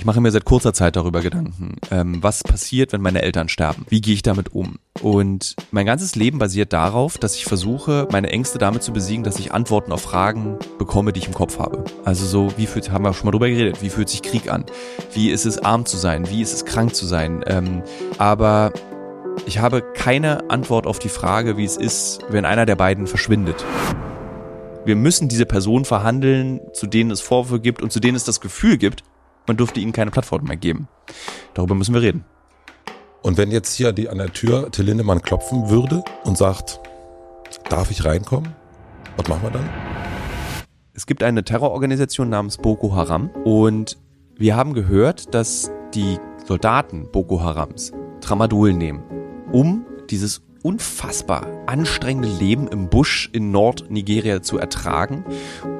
Ich mache mir seit kurzer Zeit darüber Gedanken, ähm, was passiert, wenn meine Eltern sterben? Wie gehe ich damit um? Und mein ganzes Leben basiert darauf, dass ich versuche, meine Ängste damit zu besiegen, dass ich Antworten auf Fragen bekomme, die ich im Kopf habe. Also so, wie fühlt, haben wir schon mal drüber geredet, wie fühlt sich Krieg an? Wie ist es arm zu sein? Wie ist es krank zu sein? Ähm, aber ich habe keine Antwort auf die Frage, wie es ist, wenn einer der beiden verschwindet. Wir müssen diese Personen verhandeln, zu denen es Vorwürfe gibt und zu denen es das Gefühl gibt, man dürfte ihnen keine Plattform mehr geben. Darüber müssen wir reden. Und wenn jetzt hier die an der Tür Till Lindemann klopfen würde und sagt, darf ich reinkommen? Was machen wir dann? Es gibt eine Terrororganisation namens Boko Haram und wir haben gehört, dass die Soldaten Boko Harams Tramadol nehmen, um dieses unfassbar anstrengende Leben im Busch in Nordnigeria zu ertragen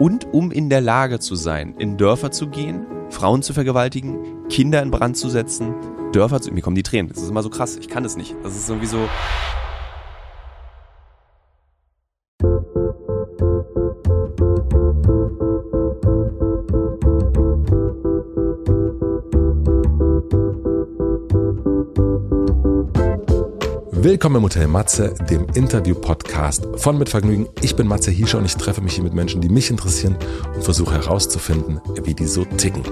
und um in der Lage zu sein, in Dörfer zu gehen, Frauen zu vergewaltigen, Kinder in Brand zu setzen, Dörfer zu... Mir kommen die Tränen. Das ist immer so krass. Ich kann das nicht. Das ist irgendwie so... Willkommen im Hotel Matze, dem Interview-Podcast von Mit Vergnügen. Ich bin Matze Hiescher und ich treffe mich hier mit Menschen, die mich interessieren und versuche herauszufinden, wie die so ticken.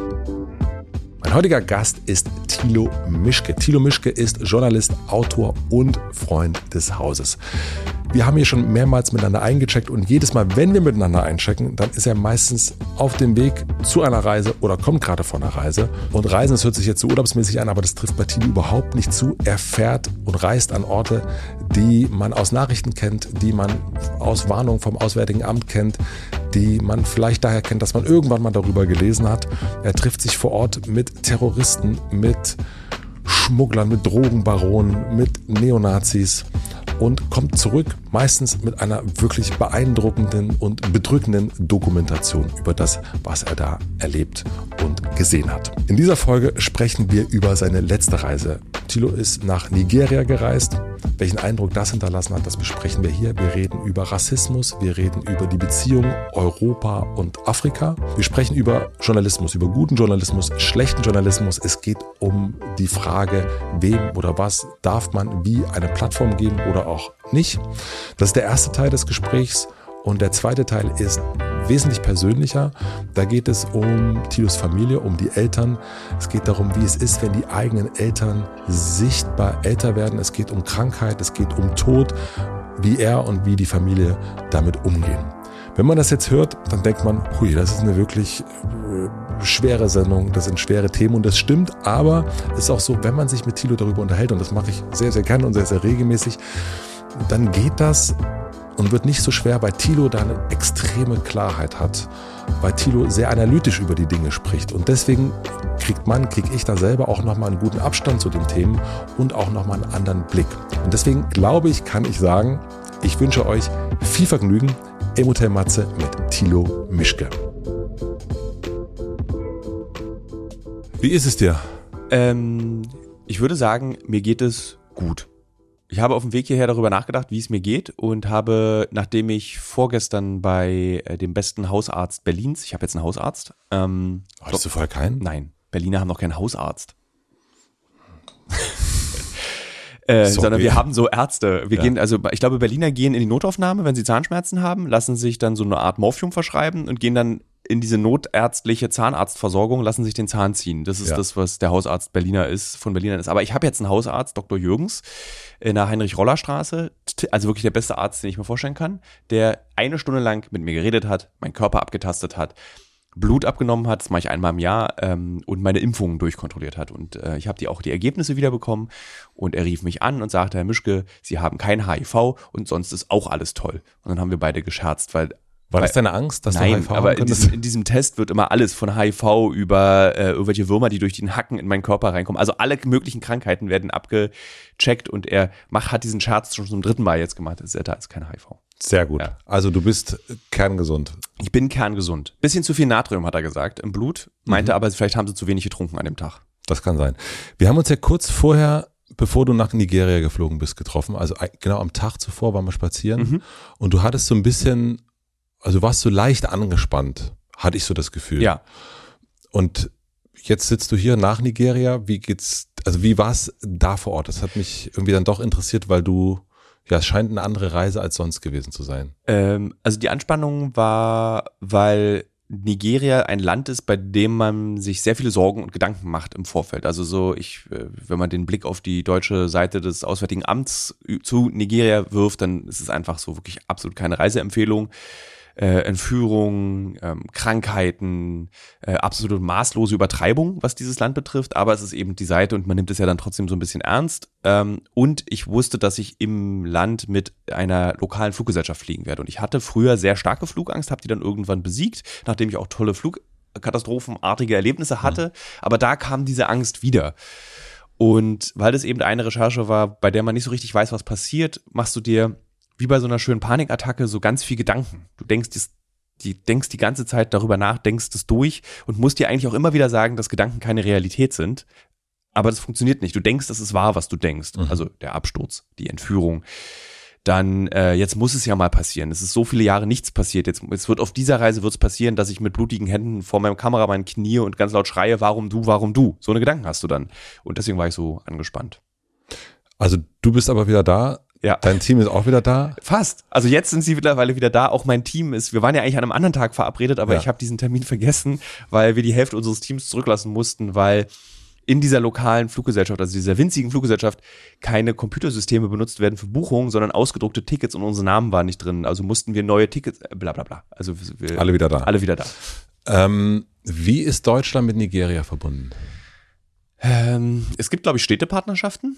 Mein heutiger Gast ist Thilo Mischke. Thilo Mischke ist Journalist, Autor und Freund des Hauses. Wir haben hier schon mehrmals miteinander eingecheckt und jedes Mal, wenn wir miteinander einchecken, dann ist er meistens auf dem Weg zu einer Reise oder kommt gerade von einer Reise. Und Reisen, das hört sich jetzt so urlaubsmäßig an, aber das trifft bei Thilo überhaupt nicht zu. Er fährt und reist an Orte, die man aus Nachrichten kennt, die man aus Warnungen vom Auswärtigen Amt kennt, die man vielleicht daher kennt, dass man irgendwann mal darüber gelesen hat. Er trifft sich vor Ort mit Terroristen, mit Schmugglern, mit Drogenbaronen, mit Neonazis und kommt zurück, meistens mit einer wirklich beeindruckenden und bedrückenden Dokumentation über das, was er da erlebt und gesehen hat. In dieser Folge sprechen wir über seine letzte Reise. Thilo ist nach Nigeria gereist. Welchen Eindruck das hinterlassen hat, das besprechen wir hier. Wir reden über Rassismus, wir reden über die Beziehung Europa und Afrika. Wir sprechen über Journalismus, über guten Journalismus, schlechten Journalismus. Es geht um die Frage, wem oder was darf man wie eine Plattform geben oder auch nicht. Das ist der erste Teil des Gesprächs. Und der zweite Teil ist wesentlich persönlicher. Da geht es um Tilos Familie, um die Eltern. Es geht darum, wie es ist, wenn die eigenen Eltern sichtbar älter werden. Es geht um Krankheit, es geht um Tod, wie er und wie die Familie damit umgehen. Wenn man das jetzt hört, dann denkt man, hui, das ist eine wirklich äh, schwere Sendung, das sind schwere Themen und das stimmt, aber es ist auch so, wenn man sich mit Tilo darüber unterhält, und das mache ich sehr, sehr gerne und sehr, sehr regelmäßig, dann geht das und wird nicht so schwer, weil Thilo da eine extreme Klarheit hat, weil Thilo sehr analytisch über die Dinge spricht und deswegen kriegt man, kriege ich da selber auch nochmal einen guten Abstand zu den Themen und auch nochmal einen anderen Blick. Und deswegen glaube ich, kann ich sagen, ich wünsche euch viel Vergnügen im Hotel Matze mit Thilo Mischke. Wie ist es dir? Ähm, ich würde sagen, mir geht es gut. Ich habe auf dem Weg hierher darüber nachgedacht, wie es mir geht und habe, nachdem ich vorgestern bei äh, dem besten Hausarzt Berlins, ich habe jetzt einen Hausarzt. Ähm, Hattest du vorher keinen? Nein, Berliner haben noch keinen Hausarzt. Äh, sondern wir haben so Ärzte. Wir ja. gehen, also ich glaube, Berliner gehen in die Notaufnahme, wenn sie Zahnschmerzen haben, lassen sich dann so eine Art Morphium verschreiben und gehen dann in diese notärztliche Zahnarztversorgung, lassen sich den Zahn ziehen. Das ist ja. das, was der Hausarzt Berliner ist, von Berlinern ist. Aber ich habe jetzt einen Hausarzt, Dr. Jürgens, in der Heinrich-Roller-Straße, also wirklich der beste Arzt, den ich mir vorstellen kann, der eine Stunde lang mit mir geredet hat, meinen Körper abgetastet hat, Blut abgenommen hat, das mache ich einmal im Jahr, ähm, und meine Impfungen durchkontrolliert hat. Und äh, ich habe die auch die Ergebnisse wiederbekommen und er rief mich an und sagte, Herr Mischke, Sie haben kein HIV und sonst ist auch alles toll. Und dann haben wir beide gescherzt, weil war das deine Angst, dass Nein, du HIV aber in diesem, in diesem, Test wird immer alles von HIV über äh, irgendwelche Würmer, die durch den Hacken in meinen Körper reinkommen. Also alle möglichen Krankheiten werden abgecheckt und er macht, hat diesen Scherz schon zum dritten Mal jetzt gemacht. Ist, da ist kein HIV. Sehr gut. Ja. Also du bist kerngesund. Ich bin kerngesund. Bisschen zu viel Natrium, hat er gesagt, im Blut. Meinte mhm. aber, vielleicht haben sie zu wenig getrunken an dem Tag. Das kann sein. Wir haben uns ja kurz vorher bevor du nach Nigeria geflogen bist, getroffen. Also genau am Tag zuvor waren wir spazieren. Mhm. Und du hattest so ein bisschen also warst du leicht angespannt, hatte ich so das Gefühl. Ja. Und jetzt sitzt du hier nach Nigeria. Wie geht's, also wie war es da vor Ort? Das hat mich irgendwie dann doch interessiert, weil du, ja, es scheint eine andere Reise als sonst gewesen zu sein. Ähm, also die Anspannung war, weil Nigeria ein Land ist, bei dem man sich sehr viele Sorgen und Gedanken macht im Vorfeld. Also so, ich, äh, wenn man den Blick auf die deutsche Seite des Auswärtigen Amts zu Nigeria wirft, dann ist es einfach so wirklich absolut keine Reiseempfehlung äh, Entführung, ähm, Krankheiten, äh, absolute maßlose Übertreibung, was dieses Land betrifft. Aber es ist eben die Seite und man nimmt es ja dann trotzdem so ein bisschen ernst. Ähm, und ich wusste, dass ich im Land mit einer lokalen Fluggesellschaft fliegen werde. Und ich hatte früher sehr starke Flugangst, habe die dann irgendwann besiegt, nachdem ich auch tolle Flugkatastrophenartige Erlebnisse hatte. Mhm. Aber da kam diese Angst wieder. Und weil das eben eine Recherche war, bei der man nicht so richtig weiß, was passiert, machst du dir wie bei so einer schönen Panikattacke so ganz viel Gedanken. Du denkst die, die denkst die ganze Zeit darüber nach, denkst es durch und musst dir eigentlich auch immer wieder sagen, dass Gedanken keine Realität sind. Aber das funktioniert nicht. Du denkst, das ist wahr, was du denkst. Mhm. Also der Absturz, die Entführung. Dann äh, jetzt muss es ja mal passieren. Es ist so viele Jahre nichts passiert. Jetzt, jetzt wird auf dieser Reise wird es passieren, dass ich mit blutigen Händen vor meinem Kameramann knie und ganz laut schreie, warum du, warum du. So eine Gedanken hast du dann. Und deswegen war ich so angespannt. Also du bist aber wieder da ja. Dein Team ist auch wieder da? Fast. Also jetzt sind sie mittlerweile wieder da. Auch mein Team ist, wir waren ja eigentlich an einem anderen Tag verabredet, aber ja. ich habe diesen Termin vergessen, weil wir die Hälfte unseres Teams zurücklassen mussten, weil in dieser lokalen Fluggesellschaft, also dieser winzigen Fluggesellschaft, keine Computersysteme benutzt werden für Buchungen, sondern ausgedruckte Tickets und unsere Namen waren nicht drin. Also mussten wir neue Tickets, äh, bla bla bla. Also wir, alle wieder da. Alle wieder da. Ähm, wie ist Deutschland mit Nigeria verbunden? Ähm, es gibt, glaube ich, Städtepartnerschaften.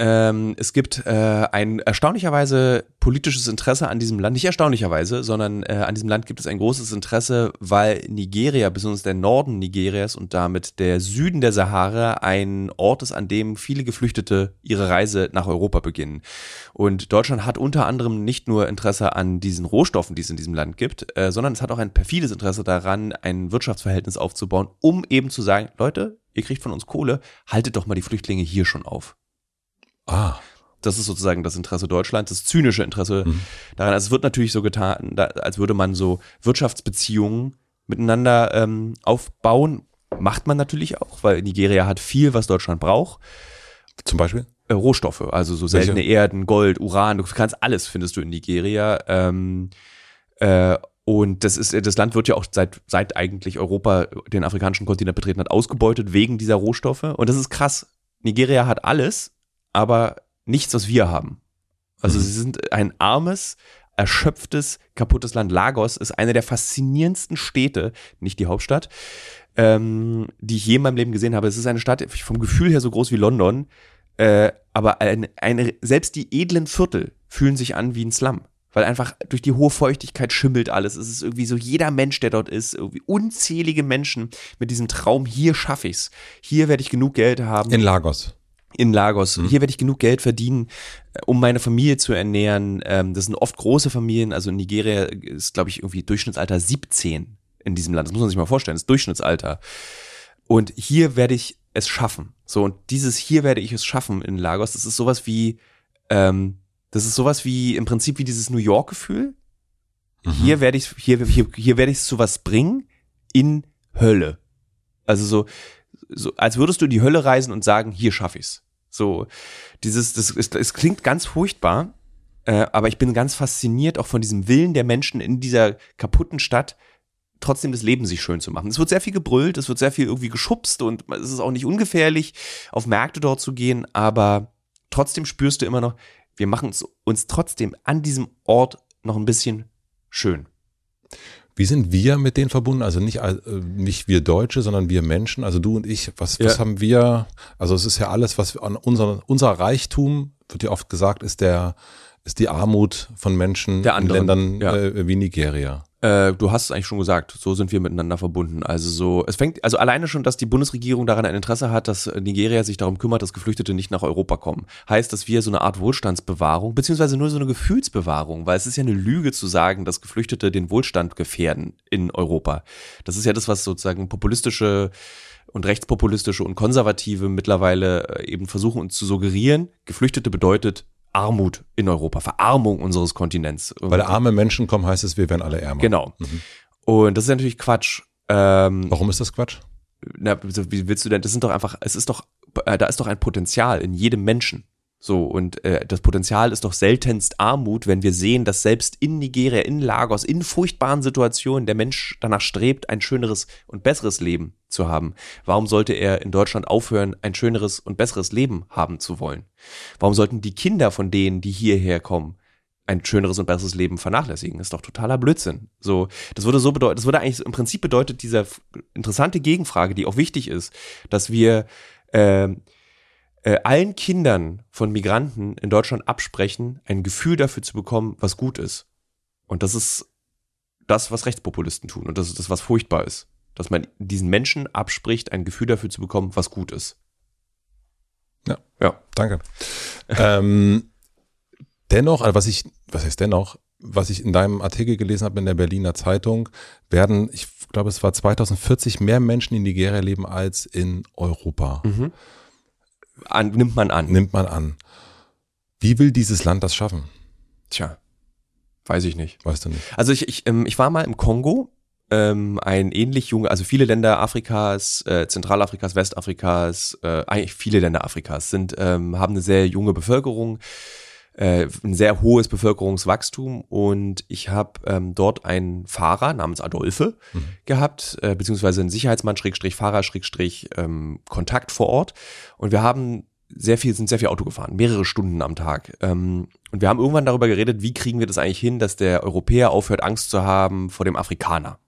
Ähm, es gibt äh, ein erstaunlicherweise politisches Interesse an diesem Land, nicht erstaunlicherweise, sondern äh, an diesem Land gibt es ein großes Interesse, weil Nigeria, besonders der Norden Nigerias und damit der Süden der Sahara ein Ort ist, an dem viele Geflüchtete ihre Reise nach Europa beginnen. Und Deutschland hat unter anderem nicht nur Interesse an diesen Rohstoffen, die es in diesem Land gibt, äh, sondern es hat auch ein perfides Interesse daran, ein Wirtschaftsverhältnis aufzubauen, um eben zu sagen, Leute, ihr kriegt von uns Kohle, haltet doch mal die Flüchtlinge hier schon auf. Ah. Das ist sozusagen das Interesse Deutschlands, das zynische Interesse mhm. daran. Also es wird natürlich so getan, als würde man so Wirtschaftsbeziehungen miteinander ähm, aufbauen. Macht man natürlich auch, weil Nigeria hat viel, was Deutschland braucht. Zum Beispiel? Äh, Rohstoffe, also so seltene Welche? Erden, Gold, Uran, du kannst alles findest du in Nigeria. Ähm, äh, und das ist, das Land wird ja auch seit, seit eigentlich Europa den afrikanischen Kontinent betreten hat, ausgebeutet wegen dieser Rohstoffe. Und das ist krass. Nigeria hat alles, aber nichts, was wir haben. Also mhm. sie sind ein armes, erschöpftes, kaputtes Land. Lagos ist eine der faszinierendsten Städte, nicht die Hauptstadt, ähm, die ich je in meinem Leben gesehen habe. Es ist eine Stadt vom Gefühl her so groß wie London, äh, aber eine, eine, selbst die edlen Viertel fühlen sich an wie ein Slum. Weil einfach durch die hohe Feuchtigkeit schimmelt alles. Es ist irgendwie so, jeder Mensch, der dort ist, irgendwie unzählige Menschen mit diesem Traum, hier schaffe ich's. Hier werde ich genug Geld haben. In Lagos in Lagos. Mhm. Hier werde ich genug Geld verdienen, äh, um meine Familie zu ernähren. Ähm, das sind oft große Familien. Also in Nigeria ist, glaube ich, irgendwie Durchschnittsalter 17 in diesem Land. Das muss man sich mal vorstellen. Das Durchschnittsalter. Und hier werde ich es schaffen. So, und dieses hier werde ich es schaffen in Lagos, das ist sowas wie, ähm, das ist sowas wie, im Prinzip wie dieses New York-Gefühl. Mhm. Hier werde ich, hier, hier, hier werde ich es zu was bringen in Hölle. Also so, so, als würdest du in die Hölle reisen und sagen, hier schaffe ich's. So, dieses, das, es, es klingt ganz furchtbar, äh, aber ich bin ganz fasziniert auch von diesem Willen der Menschen in dieser kaputten Stadt, trotzdem das Leben sich schön zu machen. Es wird sehr viel gebrüllt, es wird sehr viel irgendwie geschubst und es ist auch nicht ungefährlich, auf Märkte dort zu gehen, aber trotzdem spürst du immer noch, wir machen es uns trotzdem an diesem Ort noch ein bisschen schön. Wie sind wir mit denen verbunden? Also nicht, äh, nicht wir Deutsche, sondern wir Menschen, also du und ich. Was, ja. was haben wir? Also es ist ja alles, was an unser, unser Reichtum, wird ja oft gesagt, ist der, ist die Armut von Menschen in Ländern ja. äh, wie Nigeria. Äh, du hast es eigentlich schon gesagt, so sind wir miteinander verbunden. Also so, es fängt, also alleine schon, dass die Bundesregierung daran ein Interesse hat, dass Nigeria sich darum kümmert, dass Geflüchtete nicht nach Europa kommen. Heißt, dass wir so eine Art Wohlstandsbewahrung, beziehungsweise nur so eine Gefühlsbewahrung, weil es ist ja eine Lüge zu sagen, dass Geflüchtete den Wohlstand gefährden in Europa. Das ist ja das, was sozusagen populistische und rechtspopulistische und konservative mittlerweile äh, eben versuchen uns zu suggerieren. Geflüchtete bedeutet Armut in Europa, Verarmung unseres Kontinents. Weil arme Menschen kommen, heißt es, wir werden alle ärmer. Genau. Mhm. Und das ist natürlich Quatsch. Ähm, Warum ist das Quatsch? na, wie willst du denn, das sind doch einfach, es ist doch, äh, da ist doch ein Potenzial in jedem Menschen. So, und äh, das Potenzial ist doch seltenst Armut, wenn wir sehen, dass selbst in Nigeria, in Lagos, in furchtbaren Situationen der Mensch danach strebt, ein schöneres und besseres Leben zu haben. Warum sollte er in Deutschland aufhören, ein schöneres und besseres Leben haben zu wollen? Warum sollten die Kinder von denen, die hierher kommen, ein schöneres und besseres Leben vernachlässigen. Das ist doch totaler Blödsinn. So, das würde so bedeuten, das würde eigentlich im Prinzip bedeutet dieser interessante Gegenfrage, die auch wichtig ist, dass wir äh, äh, allen Kindern von Migranten in Deutschland absprechen, ein Gefühl dafür zu bekommen, was gut ist. Und das ist das, was Rechtspopulisten tun. Und das ist das, was furchtbar ist. Dass man diesen Menschen abspricht, ein Gefühl dafür zu bekommen, was gut ist. Ja, ja. danke. ähm, dennoch, also was ich, was heißt dennoch, was ich in deinem Artikel gelesen habe in der Berliner Zeitung, werden, ich glaube, es war 2040 mehr Menschen in Nigeria leben als in Europa. Mhm. An, nimmt man an. Nimmt man an. Wie will dieses Land das schaffen? Tja, weiß ich nicht. Weißt du nicht. Also ich, ich, ähm, ich war mal im Kongo, ähm, ein ähnlich junger, also viele Länder Afrikas, äh, Zentralafrikas, Westafrikas, äh, eigentlich viele Länder Afrikas sind, ähm, haben eine sehr junge Bevölkerung, äh, ein sehr hohes Bevölkerungswachstum und ich habe ähm, dort einen Fahrer namens Adolphe mhm. gehabt, äh, beziehungsweise einen Sicherheitsmann, Schrägstrich, Fahrer, Schrägstrich, ähm, Kontakt vor Ort und wir haben sehr viel, sind sehr viel Auto gefahren, mehrere Stunden am Tag. Ähm, und wir haben irgendwann darüber geredet, wie kriegen wir das eigentlich hin, dass der Europäer aufhört, Angst zu haben vor dem Afrikaner.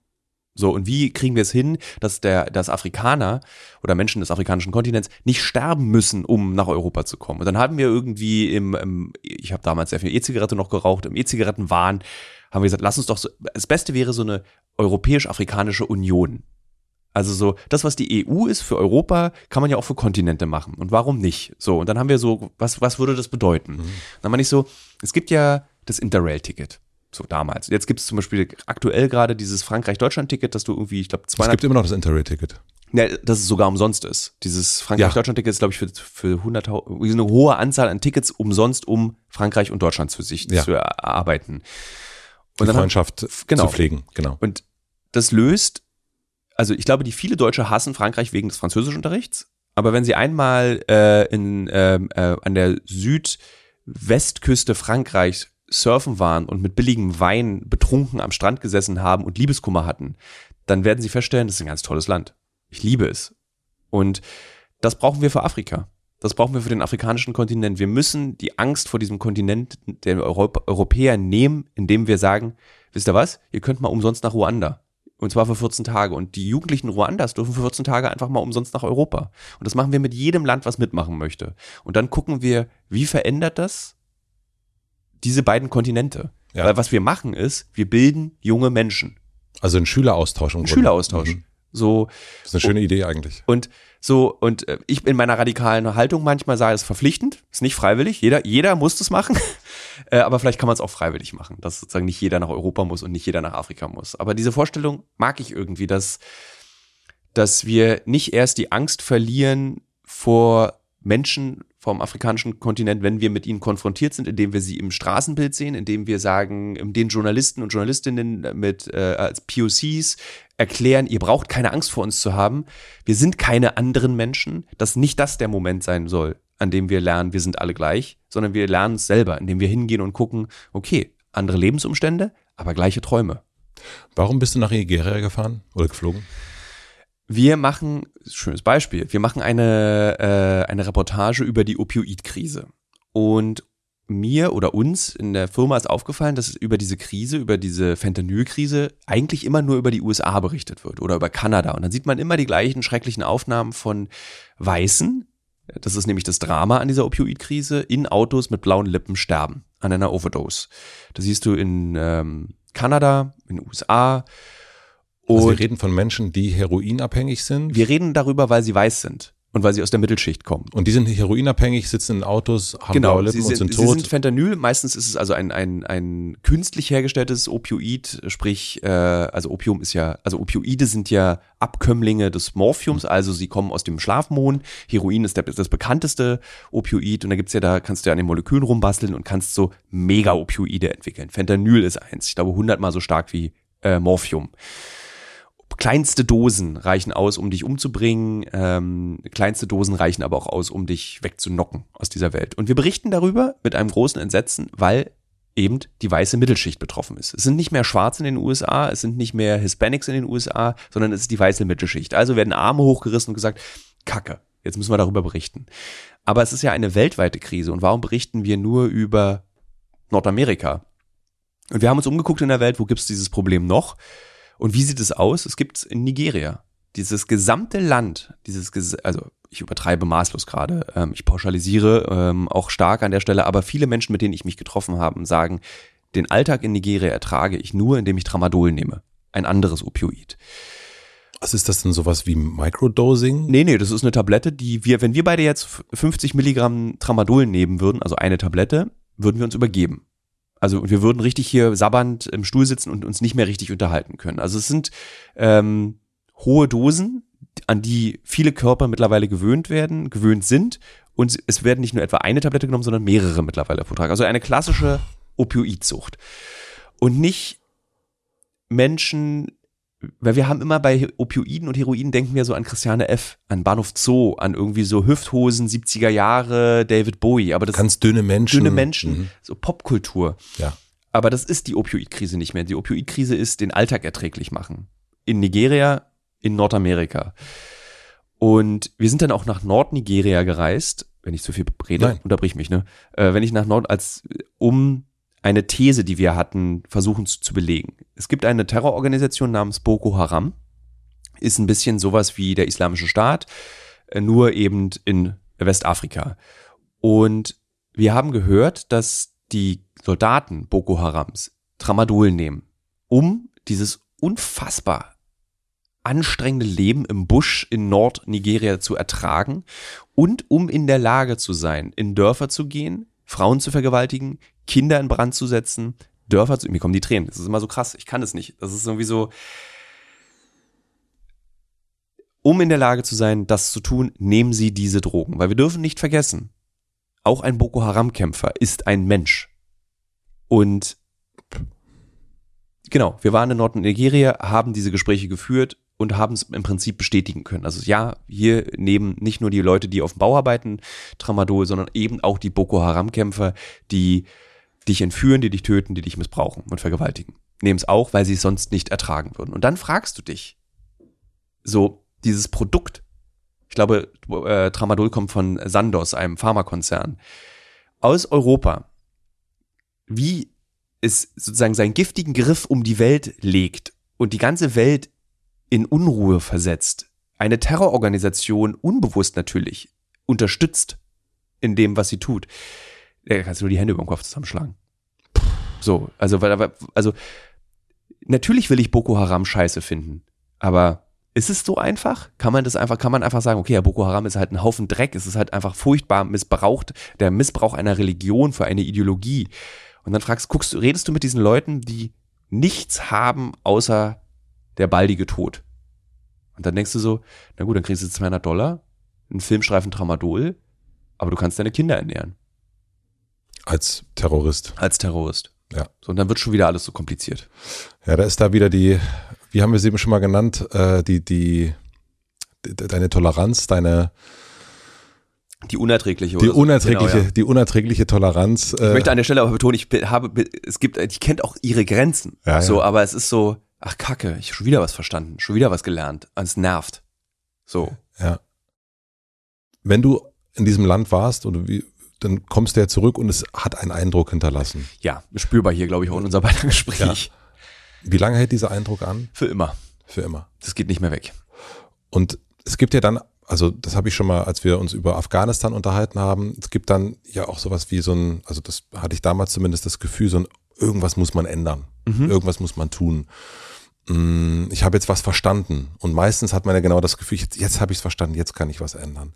So, und wie kriegen wir es hin, dass der, dass Afrikaner oder Menschen des afrikanischen Kontinents nicht sterben müssen, um nach Europa zu kommen? Und dann haben wir irgendwie im, im ich habe damals sehr viel E-Zigarette noch geraucht, im E-Zigarettenwahn haben wir gesagt, lass uns doch so, das Beste wäre so eine europäisch-afrikanische Union. Also so, das, was die EU ist für Europa, kann man ja auch für Kontinente machen. Und warum nicht? So, und dann haben wir so, was, was würde das bedeuten? Mhm. Dann meine ich so, es gibt ja das Interrail-Ticket. So damals. Jetzt gibt es zum Beispiel aktuell gerade dieses Frankreich-Deutschland-Ticket, dass du irgendwie, ich glaube, 200. Es gibt immer noch das Interrail-Ticket. Ja, dass es sogar umsonst ist. Dieses Frankreich-Deutschland-Ticket ist, glaube ich, für, für 100, eine hohe Anzahl an Tickets umsonst, um Frankreich und Deutschland zu sich ja. zu erarbeiten. Und Die Freundschaft hat, genau. zu pflegen, genau. Und das löst, also ich glaube, die viele Deutsche hassen Frankreich wegen des Französischunterrichts. Aber wenn sie einmal äh, in, äh, äh, an der Südwestküste Frankreichs surfen waren und mit billigem Wein betrunken am Strand gesessen haben und Liebeskummer hatten, dann werden sie feststellen, das ist ein ganz tolles Land. Ich liebe es. Und das brauchen wir für Afrika. Das brauchen wir für den afrikanischen Kontinent. Wir müssen die Angst vor diesem Kontinent der Europ Europäer nehmen, indem wir sagen, wisst ihr was, ihr könnt mal umsonst nach Ruanda. Und zwar für 14 Tage. Und die Jugendlichen Ruandas dürfen für 14 Tage einfach mal umsonst nach Europa. Und das machen wir mit jedem Land, was mitmachen möchte. Und dann gucken wir, wie verändert das diese beiden Kontinente. Ja. Weil was wir machen ist, wir bilden junge Menschen. Also ein Schüleraustausch. Ein Schüleraustausch. Mhm. So. Das ist eine schöne Idee eigentlich. Und so, und äh, ich in meiner radikalen Haltung manchmal sage, es ist verpflichtend, ist nicht freiwillig. Jeder, jeder muss das machen. äh, aber vielleicht kann man es auch freiwillig machen, dass sozusagen nicht jeder nach Europa muss und nicht jeder nach Afrika muss. Aber diese Vorstellung mag ich irgendwie, dass, dass wir nicht erst die Angst verlieren vor Menschen vom afrikanischen Kontinent, wenn wir mit ihnen konfrontiert sind, indem wir sie im Straßenbild sehen, indem wir sagen, den Journalisten und Journalistinnen mit äh, als POCs erklären, ihr braucht keine Angst vor uns zu haben. Wir sind keine anderen Menschen, dass nicht das der Moment sein soll, an dem wir lernen, wir sind alle gleich, sondern wir lernen es selber, indem wir hingehen und gucken, okay, andere Lebensumstände, aber gleiche Träume. Warum bist du nach Nigeria gefahren oder geflogen? Wir machen, schönes Beispiel, wir machen eine, äh, eine Reportage über die Opioidkrise. Und mir oder uns in der Firma ist aufgefallen, dass über diese Krise, über diese Fentanylkrise eigentlich immer nur über die USA berichtet wird oder über Kanada. Und dann sieht man immer die gleichen schrecklichen Aufnahmen von Weißen, das ist nämlich das Drama an dieser Opioidkrise, in Autos mit blauen Lippen sterben an einer Overdose. Das siehst du in ähm, Kanada, in den USA, also wir reden von Menschen, die heroinabhängig sind? Wir reden darüber, weil sie weiß sind und weil sie aus der Mittelschicht kommen. Und die sind heroinabhängig, sitzen in Autos, haben genau, blaue Lippen sind, und sind tot. Sie sind Fentanyl, meistens ist es also ein, ein, ein künstlich hergestelltes Opioid, sprich, äh, also Opium ist ja, also Opioide sind ja Abkömmlinge des Morphiums, also sie kommen aus dem Schlafmond. Heroin ist der, das bekannteste Opioid und da gibt's ja, da kannst du ja an den Molekülen rumbasteln und kannst so Mega-Opioide entwickeln. Fentanyl ist eins, ich glaube hundertmal so stark wie äh, Morphium kleinste Dosen reichen aus, um dich umzubringen. Ähm, kleinste Dosen reichen aber auch aus, um dich wegzunocken aus dieser Welt. Und wir berichten darüber mit einem großen Entsetzen, weil eben die weiße Mittelschicht betroffen ist. Es sind nicht mehr Schwarze in den USA, es sind nicht mehr Hispanics in den USA, sondern es ist die weiße Mittelschicht. Also werden Arme hochgerissen und gesagt, Kacke, jetzt müssen wir darüber berichten. Aber es ist ja eine weltweite Krise und warum berichten wir nur über Nordamerika? Und wir haben uns umgeguckt in der Welt, wo gibt es dieses Problem noch? Und wie sieht es aus? Es gibt es in Nigeria. Dieses gesamte Land, dieses, also ich übertreibe maßlos gerade, ähm, ich pauschalisiere ähm, auch stark an der Stelle, aber viele Menschen, mit denen ich mich getroffen habe, sagen, den Alltag in Nigeria ertrage ich nur, indem ich Tramadol nehme. Ein anderes Opioid. Was ist das denn sowas wie Microdosing? Nee, nee, das ist eine Tablette, die wir, wenn wir beide jetzt 50 Milligramm Tramadol nehmen würden, also eine Tablette, würden wir uns übergeben. Also wir würden richtig hier sabbernd im Stuhl sitzen und uns nicht mehr richtig unterhalten können. Also es sind ähm, hohe Dosen, an die viele Körper mittlerweile gewöhnt werden, gewöhnt sind. Und es werden nicht nur etwa eine Tablette genommen, sondern mehrere mittlerweile pro Tag. Also eine klassische Opioidsucht. Und nicht Menschen, weil wir haben immer bei Opioiden und Heroin denken wir so an Christiane F., an Bahnhof Zoo, an irgendwie so Hüfthosen, 70er Jahre, David Bowie. Aber das ganz dünne Menschen. Dünne Menschen, mhm. so Popkultur. Ja. Aber das ist die Opioidkrise nicht mehr. Die Opioidkrise ist den Alltag erträglich machen. In Nigeria in Nordamerika. Und wir sind dann auch nach Nordnigeria gereist, wenn ich zu viel rede, Nein. unterbrich mich, ne? Äh, wenn ich nach Nord, als um eine These, die wir hatten, versuchen zu, zu belegen. Es gibt eine Terrororganisation namens Boko Haram, ist ein bisschen sowas wie der Islamische Staat, äh, nur eben in Westafrika. Und wir haben gehört, dass die Soldaten Boko Harams Tramadol nehmen, um dieses unfassbar anstrengende Leben im Busch in Nordnigeria zu ertragen und um in der Lage zu sein, in Dörfer zu gehen, Frauen zu vergewaltigen, Kinder in Brand zu setzen, Dörfer zu, mir kommen die Tränen, das ist immer so krass, ich kann es nicht, das ist irgendwie so, um in der Lage zu sein, das zu tun, nehmen Sie diese Drogen, weil wir dürfen nicht vergessen, auch ein Boko Haram Kämpfer ist ein Mensch. Und Genau, wir waren in Nordnigeria, haben diese Gespräche geführt und haben es im Prinzip bestätigen können. Also ja, hier nehmen nicht nur die Leute, die auf dem Bau arbeiten, Tramadol, sondern eben auch die Boko Haram-Kämpfer, die dich entführen, die dich töten, die dich missbrauchen und vergewaltigen. Nehmen es auch, weil sie es sonst nicht ertragen würden. Und dann fragst du dich, so dieses Produkt, ich glaube, äh, Tramadol kommt von Sandoz, einem Pharmakonzern, aus Europa, wie es sozusagen seinen giftigen Griff um die Welt legt und die ganze Welt in Unruhe versetzt, eine Terrororganisation unbewusst natürlich unterstützt in dem, was sie tut, da kannst du nur die Hände über den Kopf zusammenschlagen. So, also, also, natürlich will ich Boko Haram scheiße finden, aber ist es so einfach? Kann man das einfach, kann man einfach sagen, okay, ja, Boko Haram ist halt ein Haufen Dreck, es ist halt einfach furchtbar missbraucht, der Missbrauch einer Religion für eine Ideologie. Und dann fragst, guckst du, redest du mit diesen Leuten, die nichts haben außer der baldige Tod. Und dann denkst du so, na gut, dann kriegst du 200 Dollar, einen Filmstreifen Tramadol, aber du kannst deine Kinder ernähren. Als Terrorist. Als Terrorist. Ja. So, und dann wird schon wieder alles so kompliziert. Ja, da ist da wieder die, wie haben wir es eben schon mal genannt, äh, die, die, die, deine Toleranz, deine, die unerträgliche. Die unerträgliche, genau, ja. die unerträgliche Toleranz. Äh ich möchte an der Stelle aber betonen, ich habe, es gibt, ich kennt auch ihre Grenzen. Ja, so, ja. aber es ist so, ach Kacke, ich habe schon wieder was verstanden, schon wieder was gelernt. Es nervt. So. Ja. Wenn du in diesem Land warst und wie, dann kommst du ja zurück und es hat einen Eindruck hinterlassen. Ja, spürbar hier, glaube ich, auch in unser weiteres Gespräch. Ja. Wie lange hält dieser Eindruck an? Für immer. Für immer. Das geht nicht mehr weg. Und es gibt ja dann, also das habe ich schon mal, als wir uns über Afghanistan unterhalten haben, es gibt dann ja auch sowas wie so ein, also das hatte ich damals zumindest das Gefühl, so ein irgendwas muss man ändern. Mhm. Irgendwas muss man tun. Mm, ich habe jetzt was verstanden. Und meistens hat man ja genau das Gefühl, jetzt, jetzt habe ich es verstanden, jetzt kann ich was ändern.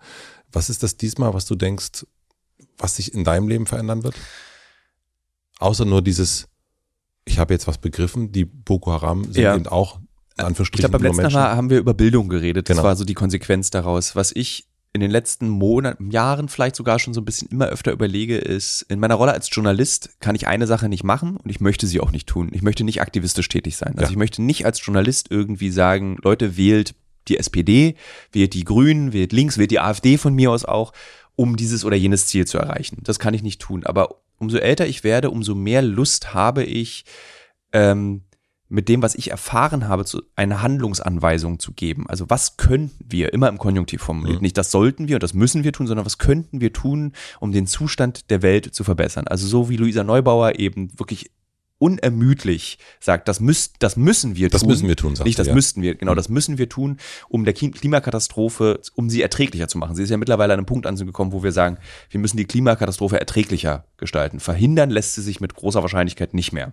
Was ist das diesmal, was du denkst, was sich in deinem Leben verändern wird? Außer nur dieses, ich habe jetzt was begriffen, die Boko Haram sind ja. eben auch in Anführungsstrichen Ich glaube, beim letzten Mal haben wir über Bildung geredet. Das genau. war so die Konsequenz daraus. Was ich in den letzten Monaten, Jahren vielleicht sogar schon so ein bisschen immer öfter überlege, ist, in meiner Rolle als Journalist kann ich eine Sache nicht machen und ich möchte sie auch nicht tun. Ich möchte nicht aktivistisch tätig sein. Also ja. ich möchte nicht als Journalist irgendwie sagen, Leute, wählt die SPD, wählt die Grünen, wählt links, wählt die AfD von mir aus auch, um dieses oder jenes Ziel zu erreichen. Das kann ich nicht tun. Aber umso älter ich werde, umso mehr Lust habe ich, ähm, mit dem, was ich erfahren habe, zu, eine Handlungsanweisung zu geben. Also was könnten wir, immer im Konjunktiv formuliert, mhm. nicht das sollten wir und das müssen wir tun, sondern was könnten wir tun, um den Zustand der Welt zu verbessern. Also so wie Luisa Neubauer eben wirklich unermüdlich sagt, das, müß, das müssen wir das tun. Das müssen wir tun, sagt Nicht, das ja. müssten wir, genau, mhm. das müssen wir tun, um der Klimakatastrophe, um sie erträglicher zu machen. Sie ist ja mittlerweile an einem Punkt angekommen, wo wir sagen, wir müssen die Klimakatastrophe erträglicher gestalten. Verhindern lässt sie sich mit großer Wahrscheinlichkeit nicht mehr.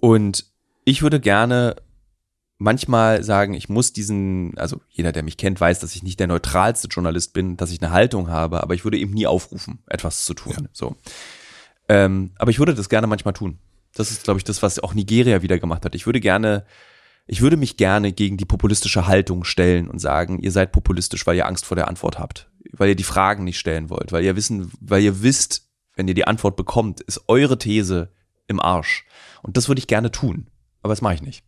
Und ich würde gerne manchmal sagen, ich muss diesen, also jeder, der mich kennt, weiß, dass ich nicht der neutralste Journalist bin, dass ich eine Haltung habe, aber ich würde eben nie aufrufen, etwas zu tun. Ja. So. Ähm, aber ich würde das gerne manchmal tun. Das ist, glaube ich, das, was auch Nigeria wieder gemacht hat. Ich würde gerne, ich würde mich gerne gegen die populistische Haltung stellen und sagen, ihr seid populistisch, weil ihr Angst vor der Antwort habt, weil ihr die Fragen nicht stellen wollt, weil ihr wissen, weil ihr wisst, wenn ihr die Antwort bekommt, ist eure These im Arsch. Und das würde ich gerne tun, aber das mache ich nicht.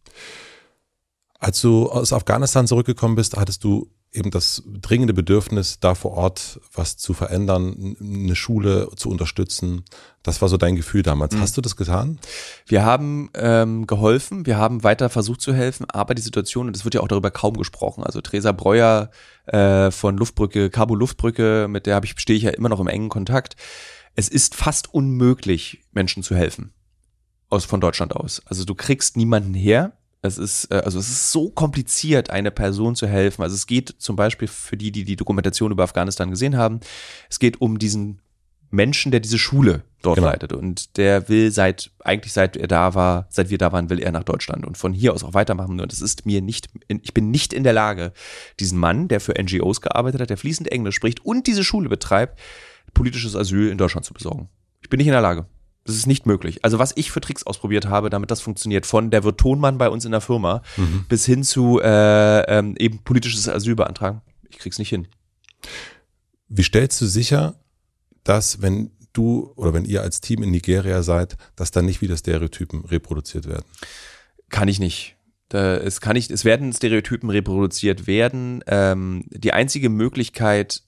Als du aus Afghanistan zurückgekommen bist, hattest du eben das dringende Bedürfnis, da vor Ort was zu verändern, eine Schule zu unterstützen. Das war so dein Gefühl damals. Mhm. Hast du das getan? Wir haben ähm, geholfen, wir haben weiter versucht zu helfen, aber die Situation, und es wird ja auch darüber kaum gesprochen, also Theresa Breuer äh, von Luftbrücke, Kabul Luftbrücke, mit der habe ich stehe ich ja immer noch im engen Kontakt. Es ist fast unmöglich, Menschen zu helfen aus von Deutschland aus. Also du kriegst niemanden her. Es ist, äh, also es ist so kompliziert, eine Person zu helfen. Also es geht zum Beispiel für die, die die Dokumentation über Afghanistan gesehen haben, es geht um diesen Menschen, der diese Schule dort genau. leitet. Und der will seit, eigentlich seit er da war, seit wir da waren, will er nach Deutschland und von hier aus auch weitermachen. Und es ist mir nicht, ich bin nicht in der Lage, diesen Mann, der für NGOs gearbeitet hat, der fließend Englisch spricht und diese Schule betreibt, politisches Asyl in Deutschland zu besorgen. Ich bin nicht in der Lage. Das ist nicht möglich. Also was ich für Tricks ausprobiert habe, damit das funktioniert, von der wird Tonmann bei uns in der Firma mhm. bis hin zu äh, ähm, eben politisches Asyl beantragen. Ich krieg's nicht hin. Wie stellst du sicher, dass wenn du oder wenn ihr als Team in Nigeria seid, dass dann nicht wieder Stereotypen reproduziert werden? Kann ich nicht. Da, es kann nicht, es werden Stereotypen reproduziert werden. Ähm, die einzige Möglichkeit,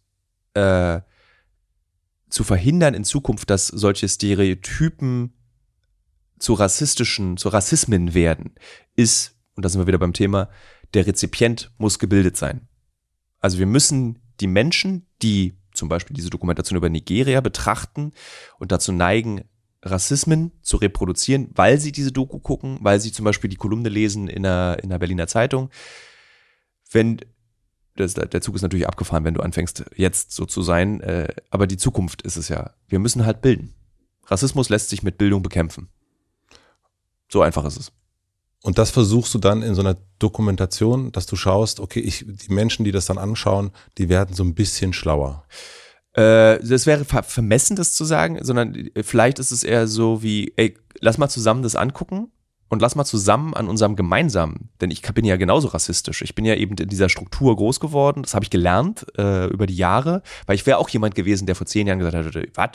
äh, zu verhindern in Zukunft, dass solche Stereotypen zu rassistischen, zu Rassismen werden, ist, und da sind wir wieder beim Thema, der Rezipient muss gebildet sein. Also wir müssen die Menschen, die zum Beispiel diese Dokumentation über Nigeria betrachten und dazu neigen, Rassismen zu reproduzieren, weil sie diese Doku gucken, weil sie zum Beispiel die Kolumne lesen in der, in der Berliner Zeitung. Wenn das, der Zug ist natürlich abgefahren, wenn du anfängst, jetzt so zu sein. Äh, aber die Zukunft ist es ja. Wir müssen halt bilden. Rassismus lässt sich mit Bildung bekämpfen. So einfach ist es. Und das versuchst du dann in so einer Dokumentation, dass du schaust, okay, ich, die Menschen, die das dann anschauen, die werden so ein bisschen schlauer. Äh, das wäre vermessen, das zu sagen, sondern äh, vielleicht ist es eher so wie, ey, lass mal zusammen das angucken und lass mal zusammen an unserem gemeinsamen, denn ich bin ja genauso rassistisch. Ich bin ja eben in dieser Struktur groß geworden. Das habe ich gelernt äh, über die Jahre, weil ich wäre auch jemand gewesen, der vor zehn Jahren gesagt hätte, was?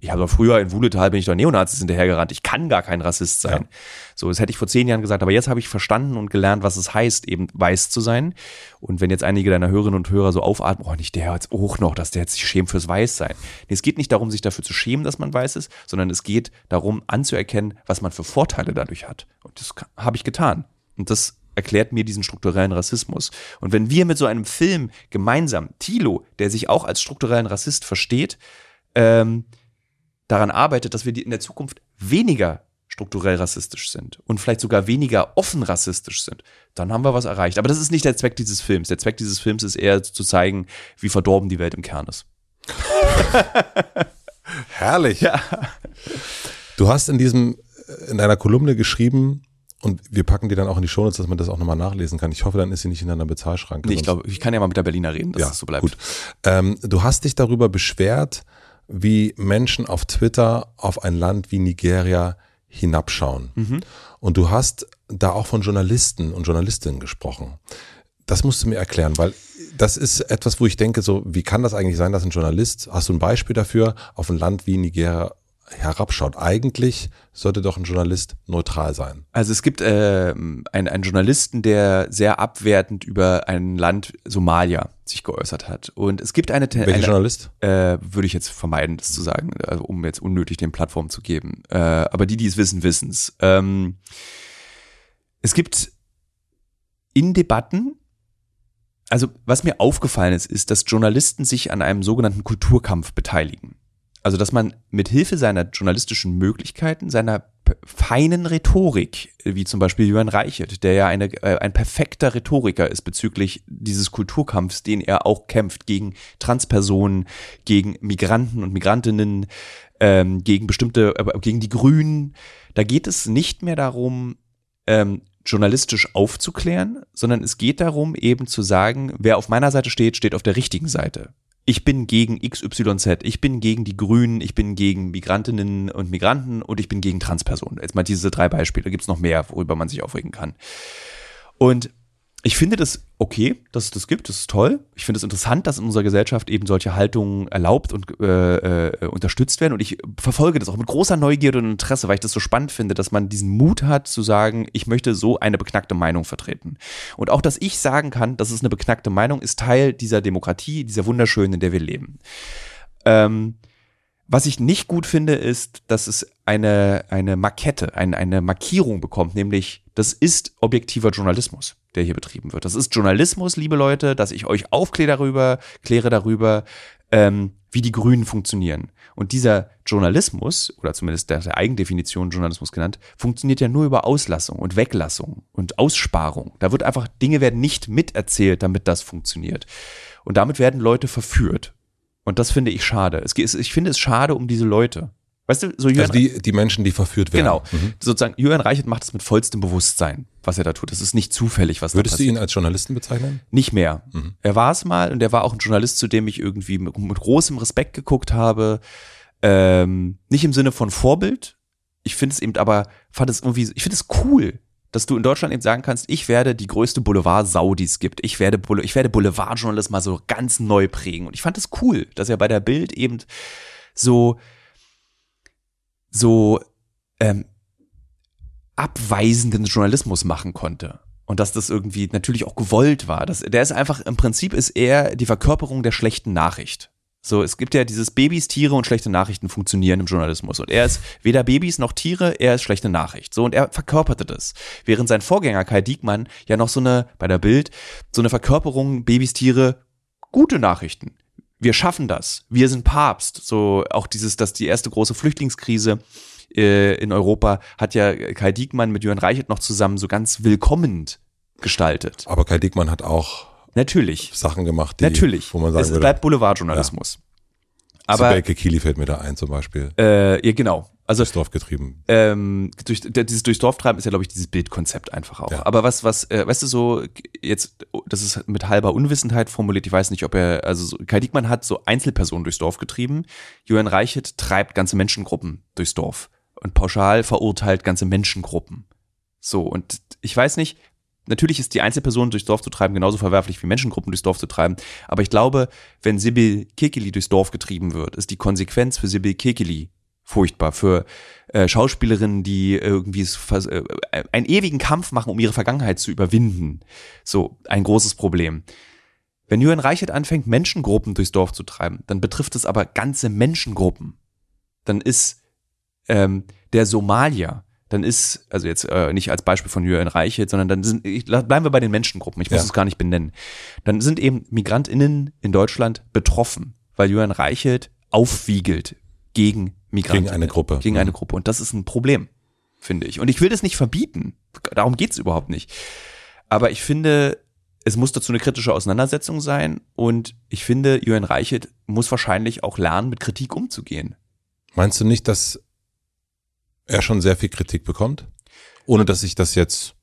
Ich habe früher in Wuhletal bin ich doch Neonazis hinterhergerannt. Ich kann gar kein Rassist sein. Ja. So, das hätte ich vor zehn Jahren gesagt. Aber jetzt habe ich verstanden und gelernt, was es heißt, eben weiß zu sein. Und wenn jetzt einige deiner Hörerinnen und Hörer so aufatmen, oh, nicht der jetzt auch noch, dass der jetzt sich schämt fürs Weißsein. Nee, es geht nicht darum, sich dafür zu schämen, dass man weiß ist, sondern es geht darum, anzuerkennen, was man für Vorteile dadurch hat. Und das habe ich getan. Und das erklärt mir diesen strukturellen Rassismus. Und wenn wir mit so einem Film gemeinsam, Thilo, der sich auch als strukturellen Rassist versteht, ähm, daran arbeitet, dass wir in der Zukunft weniger strukturell rassistisch sind und vielleicht sogar weniger offen rassistisch sind, dann haben wir was erreicht. Aber das ist nicht der Zweck dieses Films. Der Zweck dieses Films ist eher zu zeigen, wie verdorben die Welt im Kern ist. Herrlich. Ja. Du hast in diesem, in deiner Kolumne geschrieben, und wir packen die dann auch in die Shownotes, dass man das auch nochmal nachlesen kann. Ich hoffe, dann ist sie nicht in einer Bezahlschranke. Nee, ich glaube, ich kann ja mal mit der Berliner reden, dass ja, es so bleibt. Gut. Ähm, du hast dich darüber beschwert, wie Menschen auf Twitter auf ein Land wie Nigeria hinabschauen. Mhm. Und du hast da auch von Journalisten und Journalistinnen gesprochen. Das musst du mir erklären, weil das ist etwas, wo ich denke, so, wie kann das eigentlich sein, dass ein Journalist, hast du ein Beispiel dafür, auf ein Land wie Nigeria herabschaut. Eigentlich sollte doch ein Journalist neutral sein. Also es gibt äh, einen, einen Journalisten, der sehr abwertend über ein Land Somalia sich geäußert hat. Und es gibt eine Welcher eine, Journalist? Äh, würde ich jetzt vermeiden, das zu sagen, also um jetzt unnötig den Plattform zu geben. Äh, aber die, die es wissen, wissen es. Ähm, es gibt in Debatten also was mir aufgefallen ist, ist, dass Journalisten sich an einem sogenannten Kulturkampf beteiligen. Also, dass man mit Hilfe seiner journalistischen Möglichkeiten, seiner feinen Rhetorik, wie zum Beispiel Jürgen Reichelt, der ja eine, äh, ein perfekter Rhetoriker ist bezüglich dieses Kulturkampfs, den er auch kämpft gegen Transpersonen, gegen Migranten und Migrantinnen, ähm, gegen bestimmte, äh, gegen die Grünen. Da geht es nicht mehr darum, ähm, journalistisch aufzuklären, sondern es geht darum, eben zu sagen, wer auf meiner Seite steht, steht auf der richtigen Seite ich bin gegen XYZ, ich bin gegen die Grünen, ich bin gegen Migrantinnen und Migranten und ich bin gegen Transpersonen. Jetzt mal diese drei Beispiele, da gibt es noch mehr, worüber man sich aufregen kann. Und ich finde das okay, dass es das gibt, das ist toll. Ich finde es interessant, dass in unserer Gesellschaft eben solche Haltungen erlaubt und äh, äh, unterstützt werden. Und ich verfolge das auch mit großer Neugierde und Interesse, weil ich das so spannend finde, dass man diesen Mut hat zu sagen, ich möchte so eine beknackte Meinung vertreten. Und auch, dass ich sagen kann, das ist eine beknackte Meinung, ist Teil dieser Demokratie, dieser wunderschönen, in der wir leben. Ähm, was ich nicht gut finde, ist, dass es eine, eine Markette, eine, eine Markierung bekommt, nämlich das ist objektiver Journalismus, der hier betrieben wird. Das ist Journalismus, liebe Leute, dass ich euch aufkläre darüber, kläre darüber, ähm, wie die Grünen funktionieren. Und dieser Journalismus, oder zumindest der, der Eigendefinition Journalismus genannt, funktioniert ja nur über Auslassung und Weglassung und Aussparung. Da wird einfach, Dinge werden nicht miterzählt, damit das funktioniert. Und damit werden Leute verführt. Und das finde ich schade. Es, ich finde es schade um diese Leute. Weißt du, so Jürgen, also die, die Menschen, die verführt werden. Genau. Mhm. Sozusagen, Jürgen Reichert macht es mit vollstem Bewusstsein, was er da tut. Das ist nicht zufällig, was Würdest da passiert. du ihn als Journalisten bezeichnen? Nicht mehr. Mhm. Er war es mal und er war auch ein Journalist, zu dem ich irgendwie mit, mit großem Respekt geguckt habe. Ähm, nicht im Sinne von Vorbild. Ich finde es eben aber, fand es irgendwie, ich finde es cool, dass du in Deutschland eben sagen kannst, ich werde die größte Boulevard-Sau, die es gibt. Ich werde, ich werde Boulevardjournalismus mal so ganz neu prägen. Und ich fand es cool, dass er bei der Bild eben so, so ähm, abweisenden Journalismus machen konnte. Und dass das irgendwie natürlich auch gewollt war. Das, der ist einfach, im Prinzip ist er die Verkörperung der schlechten Nachricht. So, es gibt ja dieses Babys, Tiere und schlechte Nachrichten funktionieren im Journalismus. Und er ist weder Babys noch Tiere, er ist schlechte Nachricht. So, und er verkörperte das. Während sein Vorgänger Kai Diekmann ja noch so eine, bei der Bild, so eine Verkörperung Babys, Tiere, gute Nachrichten. Wir schaffen das. Wir sind Papst. So, auch dieses, dass die erste große Flüchtlingskrise äh, in Europa hat ja Kai Diekmann mit Jörn Reichert noch zusammen so ganz willkommend gestaltet. Aber Kai Diekmann hat auch Natürlich. Sachen gemacht, die, Natürlich. wo man sagen es würde, bleibt Boulevardjournalismus. Ja. Aber Sibelke Kili fällt mir da ein zum Beispiel. Äh, ja, genau. Also durchs Dorf getrieben. Ähm, durch, dieses durchs Dorf treiben ist ja, glaube ich, dieses Bildkonzept einfach auch. Ja. Aber was, was, äh, weißt du, so jetzt, das ist mit halber Unwissenheit formuliert. Ich weiß nicht, ob er, also so, Kai Diekmann hat so Einzelpersonen durchs Dorf getrieben. Julian Reichert treibt ganze Menschengruppen durchs Dorf und pauschal verurteilt ganze Menschengruppen. So und ich weiß nicht, Natürlich ist die Einzelperson durchs Dorf zu treiben genauso verwerflich wie Menschengruppen durchs Dorf zu treiben. Aber ich glaube, wenn Sibyl Kekili durchs Dorf getrieben wird, ist die Konsequenz für Sibyl Kekili furchtbar. Für äh, Schauspielerinnen, die irgendwie äh, einen ewigen Kampf machen, um ihre Vergangenheit zu überwinden. So ein großes Problem. Wenn Jürgen Reichert anfängt, Menschengruppen durchs Dorf zu treiben, dann betrifft es aber ganze Menschengruppen. Dann ist ähm, der Somalier, dann ist, also jetzt äh, nicht als Beispiel von Jürgen Reichelt, sondern dann sind, ich, bleiben wir bei den Menschengruppen, ich muss ja. es gar nicht benennen. Dann sind eben MigrantInnen in Deutschland betroffen, weil Jürgen Reichelt aufwiegelt gegen Migranten. Gegen eine Gruppe. Gegen eine Gruppe. Und das ist ein Problem, finde ich. Und ich will das nicht verbieten. Darum geht's überhaupt nicht. Aber ich finde, es muss dazu eine kritische Auseinandersetzung sein. Und ich finde, Jürgen Reichelt muss wahrscheinlich auch lernen, mit Kritik umzugehen. Meinst du nicht, dass er schon sehr viel Kritik bekommt, ohne dass ich das jetzt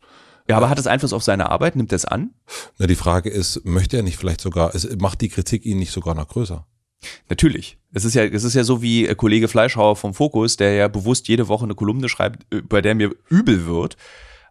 ja, aber hat es Einfluss auf seine Arbeit? Nimmt er es an? Na, die Frage ist, möchte er nicht vielleicht sogar, es macht die Kritik ihn nicht sogar noch größer? Natürlich. Es ist ja, es ist ja so wie Kollege Fleischhauer vom Fokus, der ja bewusst jede Woche eine Kolumne schreibt, bei der mir übel wird.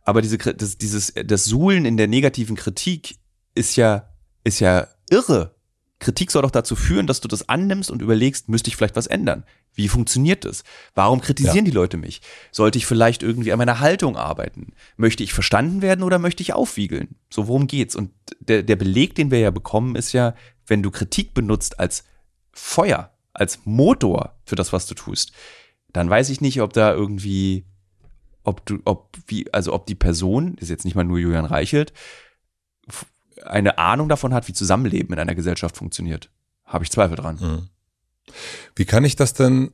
Aber diese, das, dieses, das Suhlen in der negativen Kritik ist ja, ist ja irre. Kritik soll doch dazu führen, dass du das annimmst und überlegst, müsste ich vielleicht was ändern? Wie funktioniert das? Warum kritisieren ja. die Leute mich? Sollte ich vielleicht irgendwie an meiner Haltung arbeiten? Möchte ich verstanden werden oder möchte ich aufwiegeln? So, worum geht's? Und der, der Beleg, den wir ja bekommen, ist ja, wenn du Kritik benutzt als Feuer, als Motor für das, was du tust, dann weiß ich nicht, ob da irgendwie, ob du, ob wie, also ob die Person, ist jetzt nicht mal nur Julian Reichelt, eine Ahnung davon hat, wie Zusammenleben in einer Gesellschaft funktioniert. Habe ich Zweifel dran. Mhm. Wie kann ich das denn,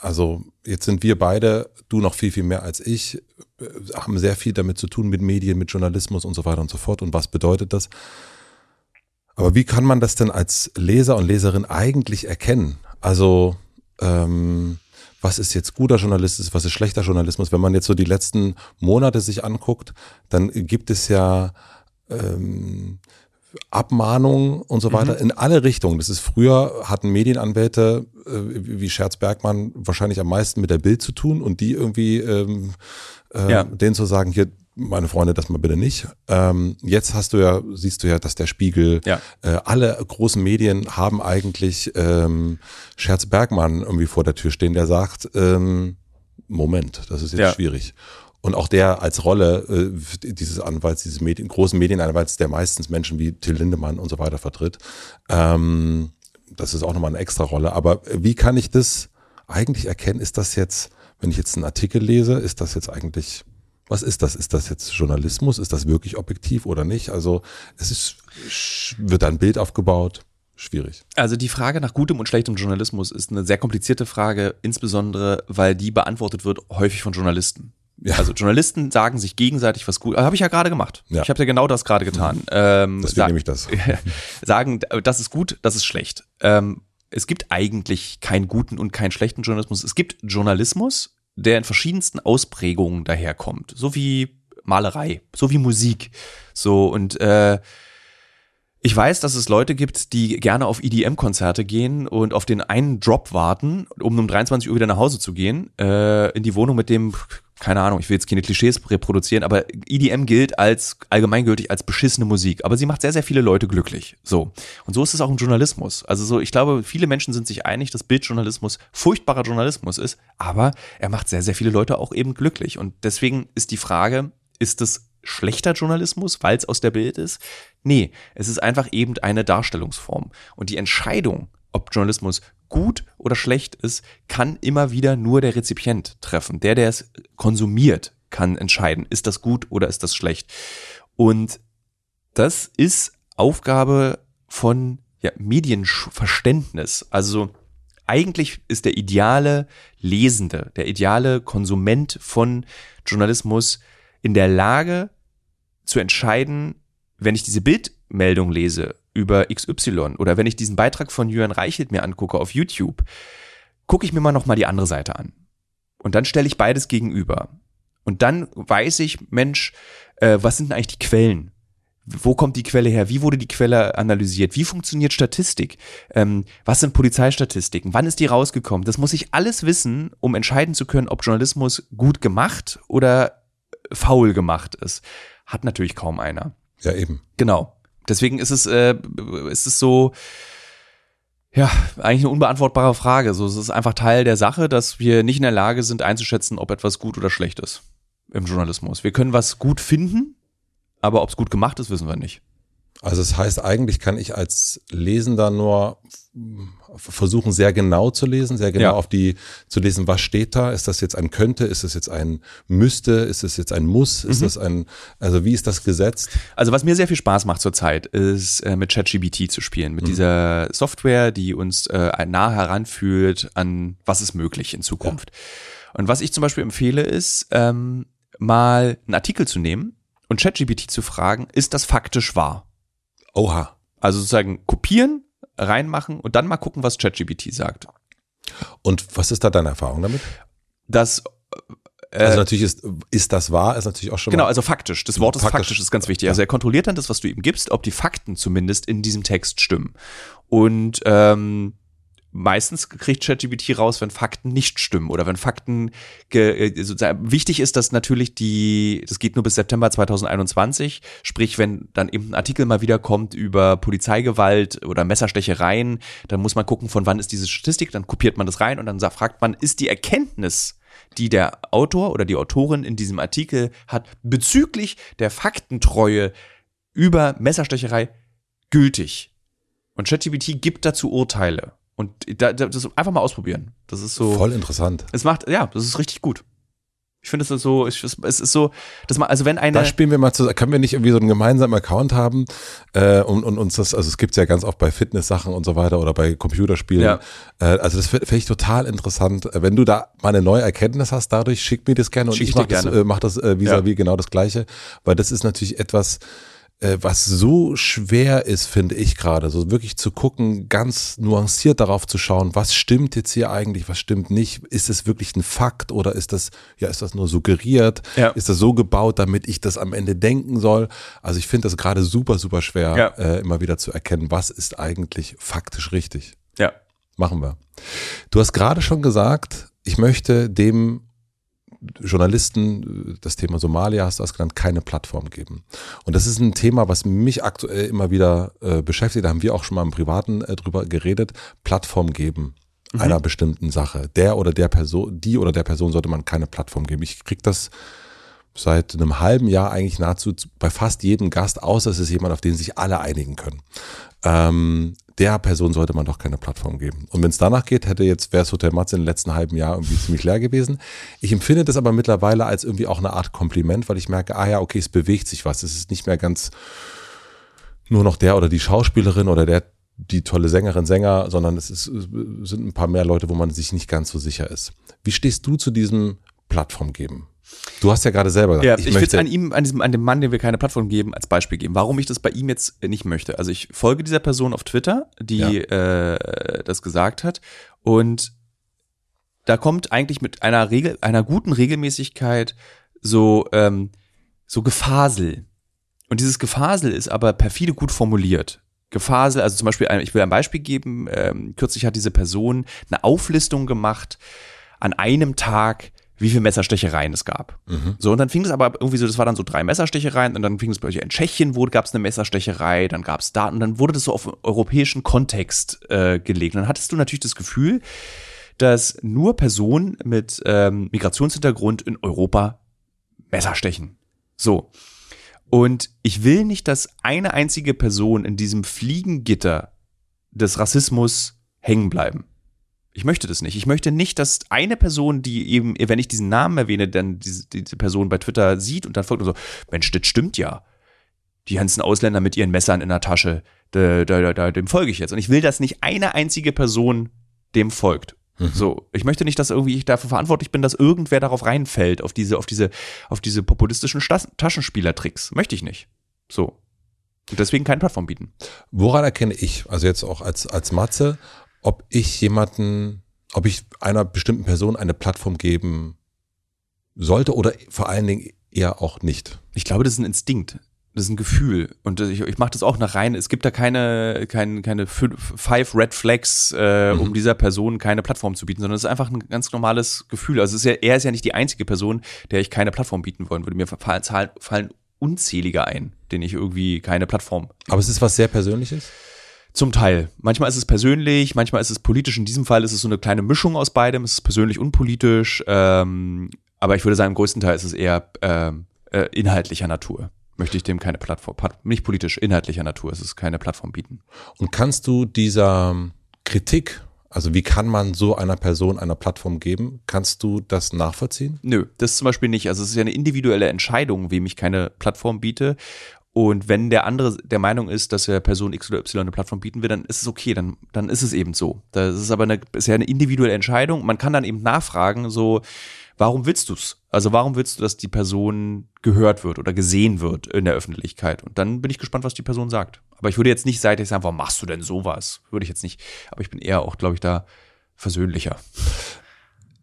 also jetzt sind wir beide, du noch viel, viel mehr als ich, äh, haben sehr viel damit zu tun mit Medien, mit Journalismus und so weiter und so fort. Und was bedeutet das? Aber wie kann man das denn als Leser und Leserin eigentlich erkennen? Also, ähm, was ist jetzt guter Journalismus, was ist schlechter Journalismus? Wenn man jetzt so die letzten Monate sich anguckt, dann gibt es ja ähm, Abmahnungen und so weiter mhm. in alle Richtungen. Das ist früher hatten Medienanwälte äh, wie Scherz Bergmann wahrscheinlich am meisten mit der Bild zu tun und die irgendwie ähm, äh, ja. denen zu sagen, hier meine Freunde, das mal bitte nicht. Ähm, jetzt hast du ja, siehst du ja, dass der Spiegel, ja. äh, alle großen Medien haben eigentlich ähm, Scherz Bergmann irgendwie vor der Tür stehen, der sagt, ähm, Moment, das ist jetzt ja. schwierig. Und auch der als Rolle äh, dieses Anwalts, dieses Medien, großen Medienanwalts, der meistens Menschen wie Till Lindemann und so weiter vertritt. Ähm, das ist auch nochmal eine extra Rolle. Aber wie kann ich das eigentlich erkennen? Ist das jetzt, wenn ich jetzt einen Artikel lese, ist das jetzt eigentlich, was ist das? Ist das jetzt Journalismus? Ist das wirklich objektiv oder nicht? Also es ist, wird ein Bild aufgebaut schwierig. Also die Frage nach gutem und schlechtem Journalismus ist eine sehr komplizierte Frage, insbesondere weil die beantwortet wird häufig von Journalisten. Ja. Also Journalisten sagen sich gegenseitig was gut. Habe ich ja gerade gemacht. Ja. Ich habe ja genau das gerade getan. Ähm, Deswegen nehme ich das. sagen, das ist gut, das ist schlecht. Ähm, es gibt eigentlich keinen guten und keinen schlechten Journalismus. Es gibt Journalismus, der in verschiedensten Ausprägungen daherkommt. So wie Malerei, so wie Musik. So und äh, ich weiß, dass es Leute gibt, die gerne auf EDM-Konzerte gehen und auf den einen Drop warten, um um 23 Uhr wieder nach Hause zu gehen, äh, in die Wohnung mit dem keine Ahnung, ich will jetzt keine Klischees reproduzieren, aber EDM gilt als allgemeingültig als beschissene Musik, aber sie macht sehr, sehr viele Leute glücklich. So. Und so ist es auch im Journalismus. Also so, ich glaube, viele Menschen sind sich einig, dass Bildjournalismus furchtbarer Journalismus ist, aber er macht sehr, sehr viele Leute auch eben glücklich. Und deswegen ist die Frage, ist es schlechter Journalismus, weil es aus der Bild ist? Nee, es ist einfach eben eine Darstellungsform. Und die Entscheidung, ob Journalismus gut oder schlecht ist, kann immer wieder nur der Rezipient treffen. Der, der es konsumiert, kann entscheiden, ist das gut oder ist das schlecht. Und das ist Aufgabe von ja, Medienverständnis. Also eigentlich ist der ideale Lesende, der ideale Konsument von Journalismus in der Lage zu entscheiden, wenn ich diese Bildmeldung lese, über XY oder wenn ich diesen Beitrag von Jürgen Reichelt mir angucke auf YouTube, gucke ich mir mal nochmal die andere Seite an. Und dann stelle ich beides gegenüber. Und dann weiß ich, Mensch, äh, was sind denn eigentlich die Quellen? Wo kommt die Quelle her? Wie wurde die Quelle analysiert? Wie funktioniert Statistik? Ähm, was sind Polizeistatistiken? Wann ist die rausgekommen? Das muss ich alles wissen, um entscheiden zu können, ob Journalismus gut gemacht oder faul gemacht ist. Hat natürlich kaum einer. Ja, eben. Genau. Deswegen ist es, äh, ist es so, ja, eigentlich eine unbeantwortbare Frage. So, es ist einfach Teil der Sache, dass wir nicht in der Lage sind einzuschätzen, ob etwas gut oder schlecht ist im Journalismus. Wir können was gut finden, aber ob es gut gemacht ist, wissen wir nicht. Also es das heißt, eigentlich kann ich als Lesender nur versuchen, sehr genau zu lesen, sehr genau ja. auf die zu lesen, was steht da? Ist das jetzt ein könnte? Ist das jetzt ein müsste? Ist das jetzt ein muss? Ist mhm. das ein, also wie ist das gesetzt? Also was mir sehr viel Spaß macht zurzeit, ist äh, mit ChatGBT zu spielen, mit mhm. dieser Software, die uns äh, nah heranführt an was ist möglich in Zukunft. Ja. Und was ich zum Beispiel empfehle, ist ähm, mal einen Artikel zu nehmen und ChatGBT zu fragen, ist das faktisch wahr? Oha. Also sozusagen kopieren, reinmachen und dann mal gucken, was ChatGPT sagt. Und was ist da deine Erfahrung damit? Das äh, also natürlich ist, ist das wahr, ist natürlich auch schon Genau, also faktisch. Das Wort ist faktisch, faktisch ist ganz wichtig. Also er kontrolliert dann das, was du ihm gibst, ob die Fakten zumindest in diesem Text stimmen. Und ähm, meistens kriegt ChatGPT raus, wenn Fakten nicht stimmen oder wenn Fakten äh, sozusagen wichtig ist, dass natürlich die, das geht nur bis September 2021, sprich, wenn dann eben ein Artikel mal wieder kommt über Polizeigewalt oder Messerstechereien, dann muss man gucken, von wann ist diese Statistik, dann kopiert man das rein und dann fragt man, ist die Erkenntnis, die der Autor oder die Autorin in diesem Artikel hat bezüglich der Faktentreue über Messerstecherei gültig? Und ChatGPT gibt dazu Urteile. Und da, das einfach mal ausprobieren. Das ist so. Voll interessant. Es macht, ja, das ist richtig gut. Ich finde, es ist so, es ist so, dass man, also wenn eine. Da spielen wir mal zusammen, können wir nicht irgendwie so einen gemeinsamen Account haben äh, und, und uns das, also es gibt ja ganz oft bei Fitness-Sachen und so weiter oder bei Computerspielen. Ja. Äh, also das finde ich total interessant. Wenn du da mal eine neue Erkenntnis hast, dadurch schick mir das gerne und schick ich mach das, äh, mach das äh, vis-à-vis ja. genau das Gleiche, weil das ist natürlich etwas, äh, was so schwer ist, finde ich gerade, so wirklich zu gucken, ganz nuanciert darauf zu schauen, was stimmt jetzt hier eigentlich, was stimmt nicht, ist es wirklich ein Fakt oder ist das, ja, ist das nur suggeriert, ja. ist das so gebaut, damit ich das am Ende denken soll? Also ich finde das gerade super, super schwer, ja. äh, immer wieder zu erkennen, was ist eigentlich faktisch richtig. Ja. Machen wir. Du hast gerade schon gesagt, ich möchte dem Journalisten, das Thema Somalia hast du das genannt, keine Plattform geben. Und das ist ein Thema, was mich aktuell immer wieder äh, beschäftigt. Da haben wir auch schon mal im Privaten äh, drüber geredet. Plattform geben mhm. einer bestimmten Sache. Der oder der Person, die oder der Person sollte man keine Plattform geben. Ich krieg das seit einem halben Jahr eigentlich nahezu bei fast jedem Gast, außer es ist jemand, auf den sich alle einigen können. Ähm, der Person sollte man doch keine Plattform geben. Und wenn es danach geht, hätte jetzt, wäre Hotel Matze im letzten halben Jahr irgendwie ziemlich leer gewesen. Ich empfinde das aber mittlerweile als irgendwie auch eine Art Kompliment, weil ich merke, ah ja, okay, es bewegt sich was. Es ist nicht mehr ganz nur noch der oder die Schauspielerin oder der die tolle Sängerin, Sänger, sondern es, ist, es sind ein paar mehr Leute, wo man sich nicht ganz so sicher ist. Wie stehst du zu diesem Plattform geben? Du hast ja gerade selber gesagt, ja, ich, ich will an ihm, an diesem, an dem Mann, dem wir keine Plattform geben, als Beispiel geben, warum ich das bei ihm jetzt nicht möchte. Also ich folge dieser Person auf Twitter, die ja. äh, das gesagt hat und da kommt eigentlich mit einer Regel, einer guten Regelmäßigkeit so ähm, so Gefasel. Und dieses Gefasel ist aber perfide gut formuliert. Gefasel, also zum Beispiel, ich will ein Beispiel geben, ähm, kürzlich hat diese Person eine Auflistung gemacht an einem Tag, wie viele Messerstechereien es gab. Mhm. So, und dann fing es aber irgendwie so, das war dann so drei Messerstechereien und dann fing es bei euch in Tschechien, wo gab es eine Messerstecherei, dann gab es da und dann wurde das so auf europäischen Kontext äh, gelegt. Und dann hattest du natürlich das Gefühl, dass nur Personen mit ähm, Migrationshintergrund in Europa Messer stechen. So. Und ich will nicht, dass eine einzige Person in diesem Fliegengitter des Rassismus hängen bleiben. Ich möchte das nicht. Ich möchte nicht, dass eine Person, die eben, wenn ich diesen Namen erwähne, dann diese, diese Person bei Twitter sieht und dann folgt und so, Mensch, das stimmt ja. Die ganzen Ausländer mit ihren Messern in der Tasche, da, da, da, dem folge ich jetzt. Und ich will, dass nicht eine einzige Person dem folgt. Mhm. So, ich möchte nicht, dass irgendwie ich dafür verantwortlich bin, dass irgendwer darauf reinfällt, auf diese, auf diese, auf diese populistischen Taschenspielertricks. Möchte ich nicht. So. Und deswegen keine Plattform bieten. Woran erkenne ich, also jetzt auch als, als Matze, ob ich jemanden, ob ich einer bestimmten Person eine Plattform geben sollte oder vor allen Dingen eher auch nicht. Ich glaube, das ist ein Instinkt. Das ist ein Gefühl. Und ich, ich mache das auch nach rein. Es gibt da keine, keine, keine five Red Flags, äh, mhm. um dieser Person keine Plattform zu bieten, sondern es ist einfach ein ganz normales Gefühl. Also ist ja, er ist ja nicht die einzige Person, der ich keine Plattform bieten wollen würde. Mir fallen, fallen unzählige ein, denen ich irgendwie keine Plattform. Aber es ist was sehr Persönliches? Zum Teil. Manchmal ist es persönlich, manchmal ist es politisch. In diesem Fall ist es so eine kleine Mischung aus beidem. Es ist persönlich und politisch. Ähm, aber ich würde sagen, im größten Teil ist es eher ähm, äh, inhaltlicher Natur. Möchte ich dem keine Plattform, nicht politisch, inhaltlicher Natur. Es ist keine Plattform bieten. Und kannst du dieser Kritik also wie kann man so einer Person eine Plattform geben? Kannst du das nachvollziehen? Nö, das zum Beispiel nicht. Also es ist ja eine individuelle Entscheidung, wem ich keine Plattform biete. Und wenn der andere der Meinung ist, dass er Person X oder Y eine Plattform bieten will, dann ist es okay, dann, dann ist es eben so. Das ist aber eine, ist ja eine individuelle Entscheidung. Man kann dann eben nachfragen, so, warum willst du's? Also warum willst du, dass die Person gehört wird oder gesehen wird in der Öffentlichkeit? Und dann bin ich gespannt, was die Person sagt. Aber ich würde jetzt nicht seitig sagen, warum machst du denn sowas? Würde ich jetzt nicht. Aber ich bin eher auch, glaube ich, da versöhnlicher.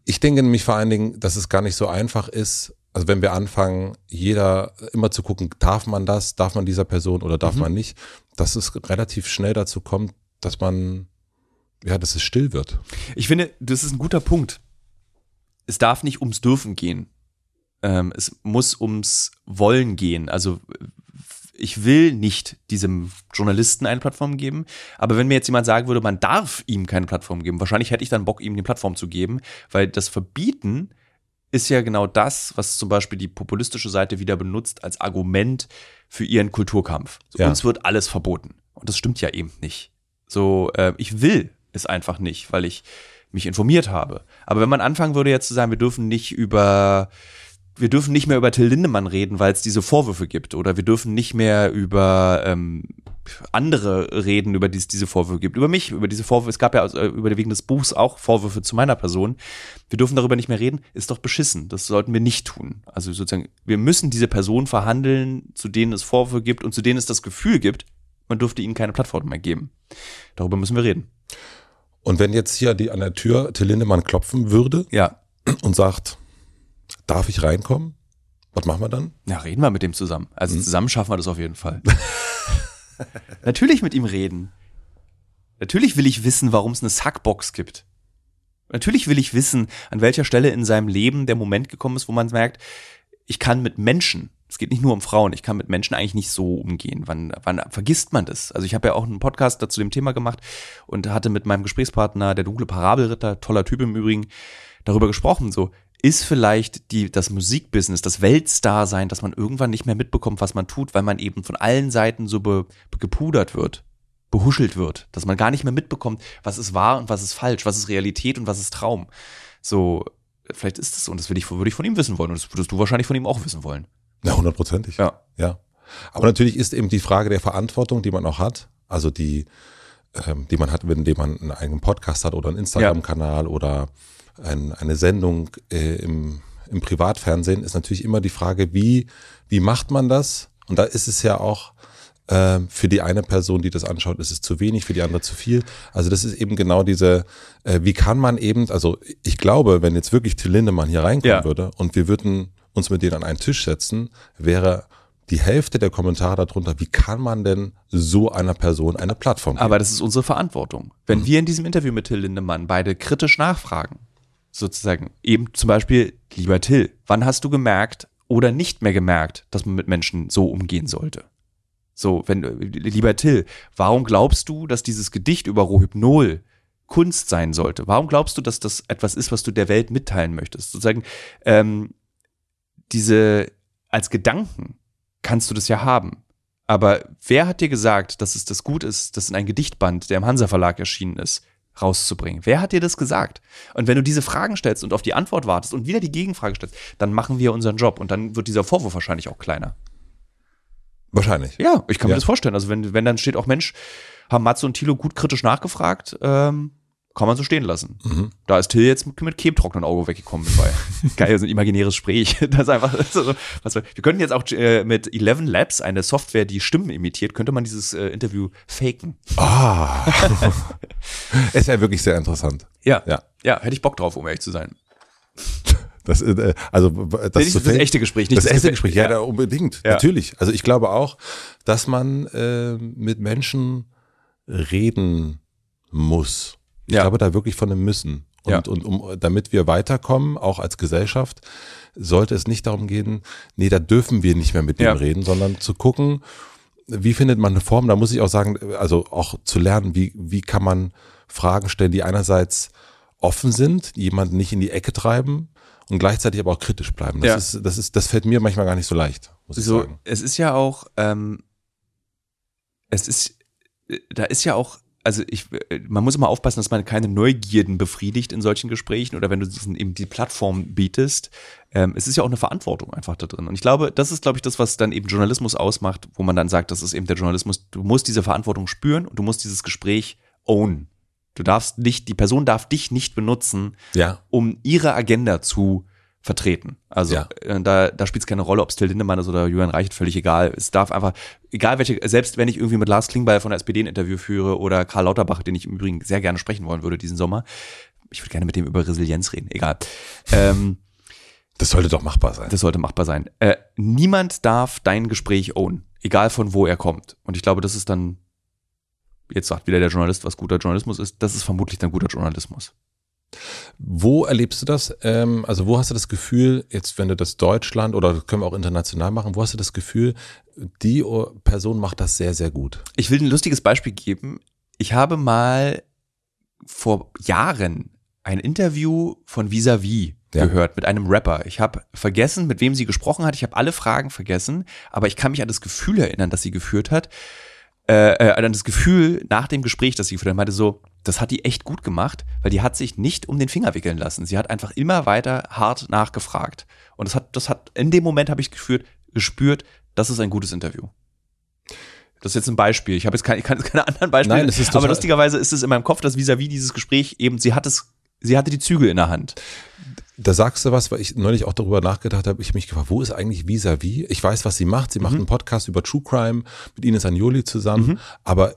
Ich denke nämlich vor allen Dingen, dass es gar nicht so einfach ist, also wenn wir anfangen, jeder immer zu gucken, darf man das, darf man dieser Person oder darf mhm. man nicht, dass es relativ schnell dazu kommt, dass man Ja, dass es still wird. Ich finde, das ist ein guter Punkt. Es darf nicht ums Dürfen gehen. Ähm, es muss ums Wollen gehen. Also ich will nicht diesem Journalisten eine Plattform geben, aber wenn mir jetzt jemand sagen würde, man darf ihm keine Plattform geben, wahrscheinlich hätte ich dann Bock, ihm die Plattform zu geben, weil das Verbieten ist ja genau das, was zum Beispiel die populistische Seite wieder benutzt als Argument für ihren Kulturkampf. So, ja. Uns wird alles verboten. Und das stimmt ja eben nicht. So, äh, ich will es einfach nicht, weil ich mich informiert habe. Aber wenn man anfangen würde jetzt zu sagen, wir dürfen nicht über wir dürfen nicht mehr über Till Lindemann reden, weil es diese Vorwürfe gibt. Oder wir dürfen nicht mehr über ähm, andere reden, über die es diese Vorwürfe gibt. Über mich, über diese Vorwürfe. Es gab ja äh, über wegen des Buchs auch Vorwürfe zu meiner Person. Wir dürfen darüber nicht mehr reden. Ist doch beschissen. Das sollten wir nicht tun. Also sozusagen, wir müssen diese Personen verhandeln, zu denen es Vorwürfe gibt und zu denen es das Gefühl gibt, man dürfte ihnen keine Plattform mehr geben. Darüber müssen wir reden. Und wenn jetzt hier die an der Tür Till Lindemann klopfen würde ja. und sagt, Darf ich reinkommen? Was machen wir dann? Ja, reden wir mit dem zusammen. Also hm. zusammen schaffen wir das auf jeden Fall. Natürlich mit ihm reden. Natürlich will ich wissen, warum es eine Sackbox gibt. Natürlich will ich wissen, an welcher Stelle in seinem Leben der Moment gekommen ist, wo man merkt, ich kann mit Menschen, es geht nicht nur um Frauen, ich kann mit Menschen eigentlich nicht so umgehen. Wann, wann vergisst man das? Also ich habe ja auch einen Podcast dazu dem Thema gemacht und hatte mit meinem Gesprächspartner, der dunkle Parabelritter, toller Typ im Übrigen, darüber gesprochen, so, ist vielleicht die, das Musikbusiness, das Weltstar sein, dass man irgendwann nicht mehr mitbekommt, was man tut, weil man eben von allen Seiten so be, gepudert wird, behuschelt wird, dass man gar nicht mehr mitbekommt, was ist wahr und was ist falsch, was ist Realität und was ist Traum. So, vielleicht ist es, und das würde ich, würde ich von ihm wissen wollen, und das würdest du wahrscheinlich von ihm auch wissen wollen. Ja, hundertprozentig. Ja. Ja. Aber natürlich ist eben die Frage der Verantwortung, die man auch hat, also die, ähm, die man hat, wenn man einen eigenen Podcast hat oder einen Instagram-Kanal ja. oder ein, eine Sendung äh, im, im Privatfernsehen, ist natürlich immer die Frage, wie, wie macht man das? Und da ist es ja auch äh, für die eine Person, die das anschaut, ist es zu wenig, für die andere zu viel. Also das ist eben genau diese, äh, wie kann man eben, also ich glaube, wenn jetzt wirklich Till Lindemann hier reinkommen ja. würde und wir würden uns mit denen an einen Tisch setzen, wäre die Hälfte der Kommentare darunter, wie kann man denn so einer Person eine Plattform geben? Aber das ist unsere Verantwortung. Wenn mhm. wir in diesem Interview mit Till Lindemann beide kritisch nachfragen, sozusagen. Eben zum Beispiel, lieber Till, wann hast du gemerkt oder nicht mehr gemerkt, dass man mit Menschen so umgehen sollte? So, wenn, lieber Till, warum glaubst du, dass dieses Gedicht über Rohypnol Kunst sein sollte? Warum glaubst du, dass das etwas ist, was du der Welt mitteilen möchtest? Sozusagen, ähm, diese, als Gedanken kannst du das ja haben. Aber wer hat dir gesagt, dass es das gut ist, dass in ein Gedichtband, der im Hansa Verlag erschienen ist, rauszubringen. Wer hat dir das gesagt? Und wenn du diese Fragen stellst und auf die Antwort wartest und wieder die Gegenfrage stellst, dann machen wir unseren Job und dann wird dieser Vorwurf wahrscheinlich auch kleiner. Wahrscheinlich. Ja, ich kann ja. mir das vorstellen. Also wenn, wenn dann steht auch, Mensch, haben Matze und Thilo gut kritisch nachgefragt, ähm, kann man so stehen lassen. Mhm. Da ist Till jetzt mit, mit Kebtrocknen Auge weggekommen dabei. Geil, so ein imaginäres Gespräch. Das ist einfach, so, was, wir könnten jetzt auch äh, mit Eleven Labs, eine Software, die Stimmen imitiert, könnte man dieses äh, Interview faken. Ah. ist ja wirklich sehr interessant. Ja, ja. Ja, hätte ich Bock drauf, um ehrlich zu sein. Das, äh, also das, das, das echte Gespräch, nicht das, das echte Gespräch, ja, ja unbedingt, ja. natürlich. Also ich glaube auch, dass man äh, mit Menschen reden muss. Ich ja. glaube da wirklich von einem Müssen. Und, ja. und um, damit wir weiterkommen, auch als Gesellschaft, sollte es nicht darum gehen, nee, da dürfen wir nicht mehr mit dem ja. reden, sondern zu gucken, wie findet man eine Form, da muss ich auch sagen, also auch zu lernen, wie, wie kann man Fragen stellen, die einerseits offen sind, jemanden nicht in die Ecke treiben und gleichzeitig aber auch kritisch bleiben. Das ja. ist, das ist, das fällt mir manchmal gar nicht so leicht, muss ich so, sagen. Es ist ja auch, ähm, es ist, da ist ja auch also ich, man muss immer aufpassen, dass man keine Neugierden befriedigt in solchen Gesprächen oder wenn du diesen, eben die Plattform bietest. Ähm, es ist ja auch eine Verantwortung einfach da drin. Und ich glaube, das ist, glaube ich, das, was dann eben Journalismus ausmacht, wo man dann sagt, das ist eben der Journalismus. Du musst diese Verantwortung spüren und du musst dieses Gespräch own. Du darfst nicht, die Person darf dich nicht benutzen, ja. um ihre Agenda zu vertreten. Also ja. Äh, da, da spielt es keine Rolle, ob es Till Lindemann ist oder Julian Reichert, völlig egal. Es darf einfach, egal welche, selbst wenn ich irgendwie mit Lars Klingbeil von der SPD ein Interview führe oder Karl Lauterbach, den ich im Übrigen sehr gerne sprechen wollen würde diesen Sommer, ich würde gerne mit dem über Resilienz reden, egal. Ähm, das sollte doch machbar sein. Das sollte machbar sein. Äh, niemand darf dein Gespräch own, egal von wo er kommt. Und ich glaube, das ist dann jetzt sagt wieder der Journalist, was guter Journalismus ist, das ist vermutlich dann guter Journalismus. Wo erlebst du das? Ähm, also wo hast du das Gefühl, jetzt wenn du das Deutschland oder können wir auch international machen, wo hast du das Gefühl, die Person macht das sehr, sehr gut? Ich will ein lustiges Beispiel geben. Ich habe mal vor Jahren ein Interview von Visavi ja. gehört mit einem Rapper. Ich habe vergessen, mit wem sie gesprochen hat. Ich habe alle Fragen vergessen, aber ich kann mich an das Gefühl erinnern, das sie geführt hat. Äh, äh, an das Gefühl nach dem Gespräch, das sie geführt hat, meinte so, das hat die echt gut gemacht, weil die hat sich nicht um den Finger wickeln lassen. Sie hat einfach immer weiter hart nachgefragt. Und das hat, das hat, in dem Moment habe ich geführt, gespürt, das ist ein gutes Interview. Das ist jetzt ein Beispiel. Ich habe jetzt keine, ich kann jetzt keine anderen Beispiele. Nein, aber lustigerweise ist es in meinem Kopf, dass vis-à-vis -vis dieses Gespräch eben, sie hat es, sie hatte die Zügel in der Hand. Da sagst du was, weil ich neulich auch darüber nachgedacht habe. Ich mich gefragt, wo ist eigentlich vis-à-vis? -vis? Ich weiß, was sie macht. Sie macht mhm. einen Podcast über True Crime mit Ines Anjoli zusammen. Mhm. Aber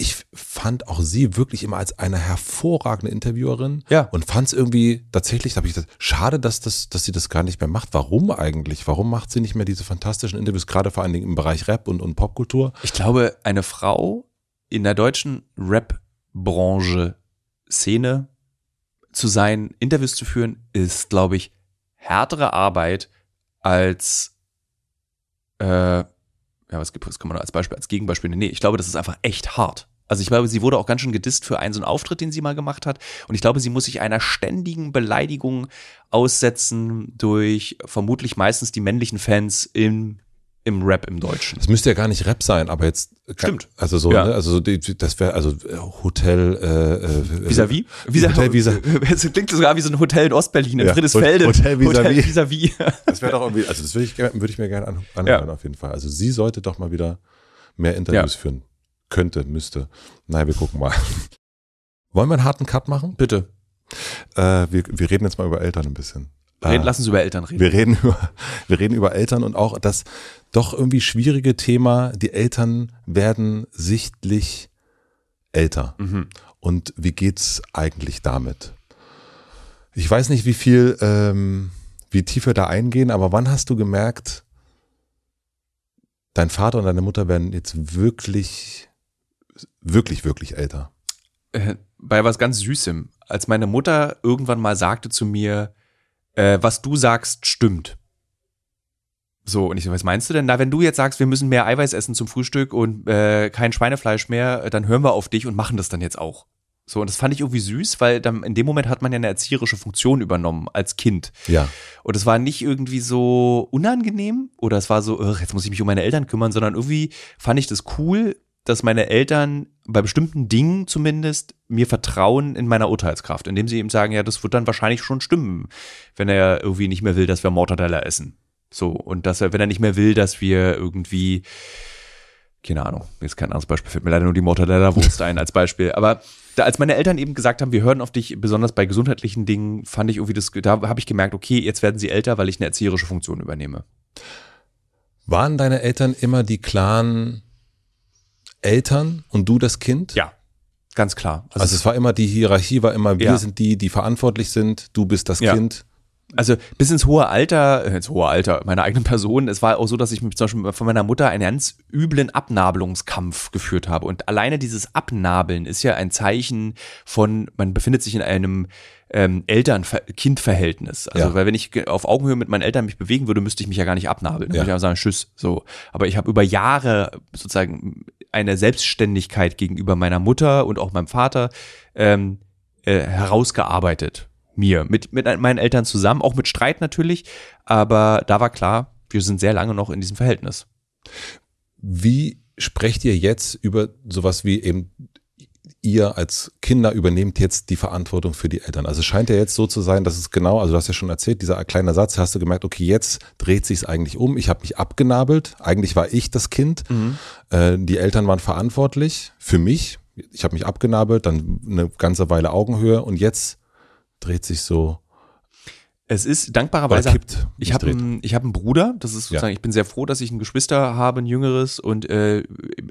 ich fand auch sie wirklich immer als eine hervorragende Interviewerin ja. und fand es irgendwie tatsächlich, da habe ich gesagt, schade, dass, das, dass sie das gar nicht mehr macht. Warum eigentlich? Warum macht sie nicht mehr diese fantastischen Interviews, gerade vor allen Dingen im Bereich Rap und, und Popkultur? Ich glaube, eine Frau in der deutschen Rap-Branche, Szene zu sein, Interviews zu führen, ist, glaube ich, härtere Arbeit als äh, ja, was, gibt, was kann man als Beispiel, als Gegenbeispiel Nee, ich glaube, das ist einfach echt hart. Also ich glaube, sie wurde auch ganz schön gedisst für einen so einen Auftritt, den sie mal gemacht hat. Und ich glaube, sie muss sich einer ständigen Beleidigung aussetzen durch vermutlich meistens die männlichen Fans im im Rap im Deutschen. Es müsste ja gar nicht Rap sein, aber jetzt stimmt. Also so, ja. ne, also so das wäre also äh, Hotel äh, äh vis-à-vis. Vis Hotel vis Es klingt sogar wie so ein Hotel in Ostberlin, in ja. Friedrichsfelde. Hotel vis-à-vis. Vis -vis. Das wäre doch irgendwie, also das würde ich, würde ich mir gerne anhören ja. auf jeden Fall. Also sie sollte doch mal wieder mehr Interviews ja. führen. Könnte, müsste. Naja, wir gucken mal. Wollen wir einen harten Cut machen? Bitte. Äh, wir, wir reden jetzt mal über Eltern ein bisschen. Reden, äh, lass uns über Eltern reden. Wir reden über, wir reden über Eltern und auch das doch irgendwie schwierige Thema, die Eltern werden sichtlich älter. Mhm. Und wie geht's eigentlich damit? Ich weiß nicht, wie viel, ähm, wie tief wir da eingehen, aber wann hast du gemerkt, dein Vater und deine Mutter werden jetzt wirklich, wirklich, wirklich älter? Äh, bei was ganz Süßem. Als meine Mutter irgendwann mal sagte zu mir, äh, was du sagst, stimmt. So, und ich so, was meinst du denn? Na, wenn du jetzt sagst, wir müssen mehr Eiweiß essen zum Frühstück und äh, kein Schweinefleisch mehr, dann hören wir auf dich und machen das dann jetzt auch. So, und das fand ich irgendwie süß, weil dann in dem Moment hat man ja eine erzieherische Funktion übernommen als Kind. Ja. Und es war nicht irgendwie so unangenehm oder es war so, jetzt muss ich mich um meine Eltern kümmern, sondern irgendwie fand ich das cool, dass meine Eltern bei bestimmten Dingen zumindest mir vertrauen in meiner Urteilskraft, indem sie eben sagen, ja, das wird dann wahrscheinlich schon stimmen, wenn er irgendwie nicht mehr will, dass wir Mortadella essen. So, und dass er, wenn er nicht mehr will, dass wir irgendwie, keine Ahnung, jetzt kein anderes Beispiel, fällt mir leider nur die Mortadella-Wurst ein als Beispiel, aber da, als meine Eltern eben gesagt haben, wir hören auf dich, besonders bei gesundheitlichen Dingen, fand ich irgendwie das, da habe ich gemerkt, okay, jetzt werden sie älter, weil ich eine erzieherische Funktion übernehme. Waren deine Eltern immer die klaren Eltern und du das Kind? Ja, ganz klar. Also, also es war immer die Hierarchie, war immer wir ja. sind die, die verantwortlich sind, du bist das ja. Kind. Also bis ins hohe Alter, äh, ins hohe Alter meiner eigenen Person, es war auch so, dass ich mich zum Beispiel von meiner Mutter einen ganz üblen Abnabelungskampf geführt habe. Und alleine dieses Abnabeln ist ja ein Zeichen von, man befindet sich in einem ähm, Eltern-Kind-Verhältnis. Also, ja. weil wenn ich auf Augenhöhe mit meinen Eltern mich bewegen würde, müsste ich mich ja gar nicht abnabeln. Dann ja. würde ich einfach sagen, tschüss, so. Aber ich habe über Jahre sozusagen eine Selbstständigkeit gegenüber meiner Mutter und auch meinem Vater ähm, äh, herausgearbeitet. Mir, mit, mit meinen Eltern zusammen, auch mit Streit natürlich, aber da war klar, wir sind sehr lange noch in diesem Verhältnis. Wie sprecht ihr jetzt über sowas wie eben ihr als Kinder übernehmt jetzt die Verantwortung für die Eltern. Also es scheint ja jetzt so zu sein, dass es genau, also du hast ja schon erzählt, dieser kleine Satz, hast du gemerkt, okay, jetzt dreht sich es eigentlich um. Ich habe mich abgenabelt. Eigentlich war ich das Kind. Mhm. Äh, die Eltern waren verantwortlich für mich. Ich habe mich abgenabelt, dann eine ganze Weile Augenhöhe und jetzt dreht sich so es ist dankbarerweise. Kippt, ich habe einen, ich hab einen Bruder. Das ist sozusagen. Ja. Ich bin sehr froh, dass ich ein Geschwister habe, ein jüngeres. Und äh,